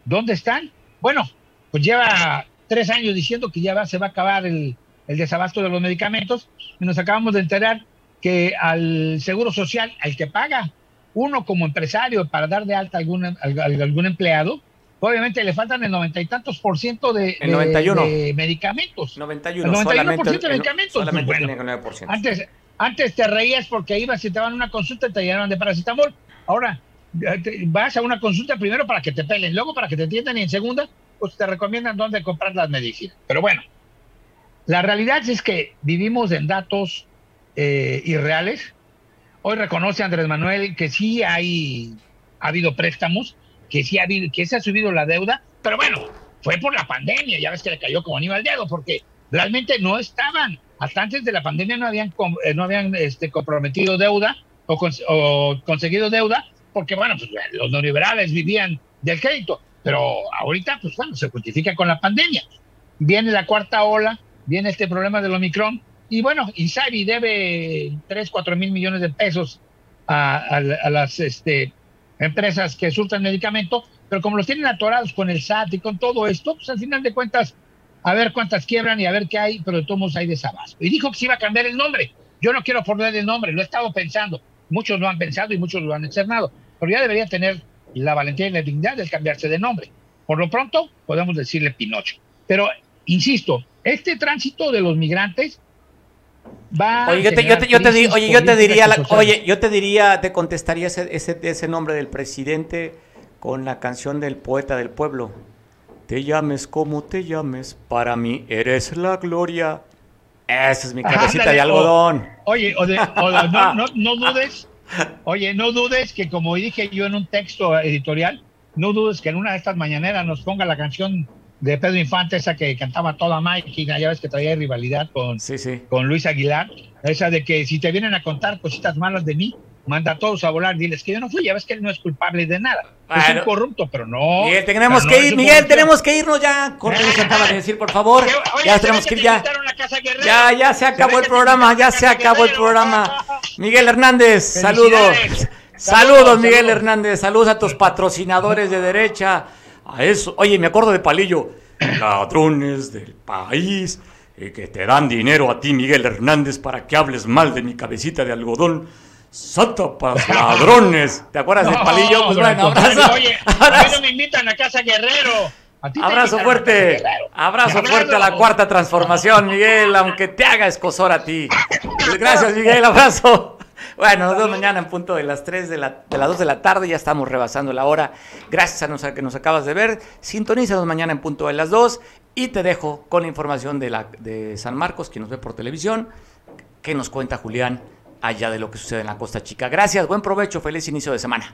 ¿Dónde están? Bueno, pues lleva tres años diciendo que ya va, se va a acabar el, el desabasto de los medicamentos y nos acabamos de enterar que al Seguro Social, al que paga uno como empresario para dar de alta algún, algún empleado, obviamente le faltan el noventa y tantos por ciento de, el 91. de medicamentos. 91, el 91 por ciento de medicamentos. Solamente Pues tiene bueno, el 9%. antes, antes te reías porque ibas y te daban una consulta y te llenaban de paracetamol. Ahora te- vas a una consulta primero para que te pelen, luego para que te entiendan y en segunda, pues te recomiendan dónde comprar las medicinas. Pero bueno, la realidad es que vivimos en datos eh, irreales. Hoy reconoce Andrés Manuel que sí hay ha habido préstamos, que sí ha habido, que se ha subido la deuda, pero bueno, fue por la pandemia, ya ves que le cayó como anillo al dedo, porque realmente no estaban, hasta antes de la pandemia no habían, eh, no habían este, comprometido deuda o, cons- o conseguido deuda, porque bueno, pues los neoliberales vivían del crédito, pero ahorita, pues bueno, se justifica con la pandemia. Viene la cuarta ola, viene este problema del Omicron, y bueno, Insabi debe 3, 4 mil millones de pesos a, las este, empresas que surtan medicamento, pero como los tienen atorados con el SAT y con todo esto, pues al final de cuentas, a ver cuántas quiebran y a ver qué hay, pero de todos hay desabasto. Y dijo que se iba a cambiar el nombre. Yo no quiero poner el nombre, lo he estado pensando. Muchos lo han pensado y muchos lo han externado, pero ya debería tener la valentía y la dignidad de cambiarse de nombre. Por lo pronto, podemos decirle Pinocho. Pero, insisto, este tránsito de los migrantes va Oye, yo te, yo generar te, yo te di- crisis oye, yo te políticas diría, la- oye, yo te diría, te contestaría ese, ese, ese nombre del presidente con la canción del poeta del pueblo. Te llames como te llames, para mí eres la gloria. Esa es mi cabecita Ándale, de o- algodón. Oye, o de- o de- no, no, no dudes, oye, no dudes que como dije yo en un texto editorial, no dudes que en una de estas mañaneras nos ponga la canción de Pedro Infante, esa que cantaba toda máquina, ya ves que traía rivalidad con, con Luis Aguilar, esa de que si te vienen a contar cositas malas de mí, manda a todos a volar, diles que yo no fui, ya ves que él no es culpable de nada, es Bueno. un corrupto, pero no. Miguel, tenemos pero no que es ir, Miguel, tenemos que irnos ya. Corre, se acaba de decir, por favor. Ya tenemos que ir ya. Ya, ya se acabó el programa, ya se acabó el programa. Miguel Hernández, saludos. Saludos, Miguel Hernández, saludos a tus patrocinadores de derecha. A eso, oye, me acuerdo de Palillo. Ladrones del país eh, que te dan dinero a ti, Miguel Hernández, para que hables mal de mi cabecita de algodón. Sátapas, ladrones. ¿Te acuerdas No, Palillo? Pues bueno, abrazo. Oye, a mí no me invitan a Casa Guerrero. A ti te Abrazo fuerte, abrazo Abrazo. fuerte a la cuarta transformación, Miguel, aunque te haga escosor a ti. Gracias, Miguel, abrazo. Bueno, nos vemos mañana en punto de las 3 de, la, de las 2 de la tarde. Ya estamos rebasando la hora. Gracias a nos, que nos acabas de ver. Sintonízanos mañana en punto de las 2. Y te dejo con la información de, la, de San Marcos, quien nos ve por televisión, que nos cuenta Julián allá de lo que sucede en la Costa Chica. Gracias, buen provecho, feliz inicio de semana.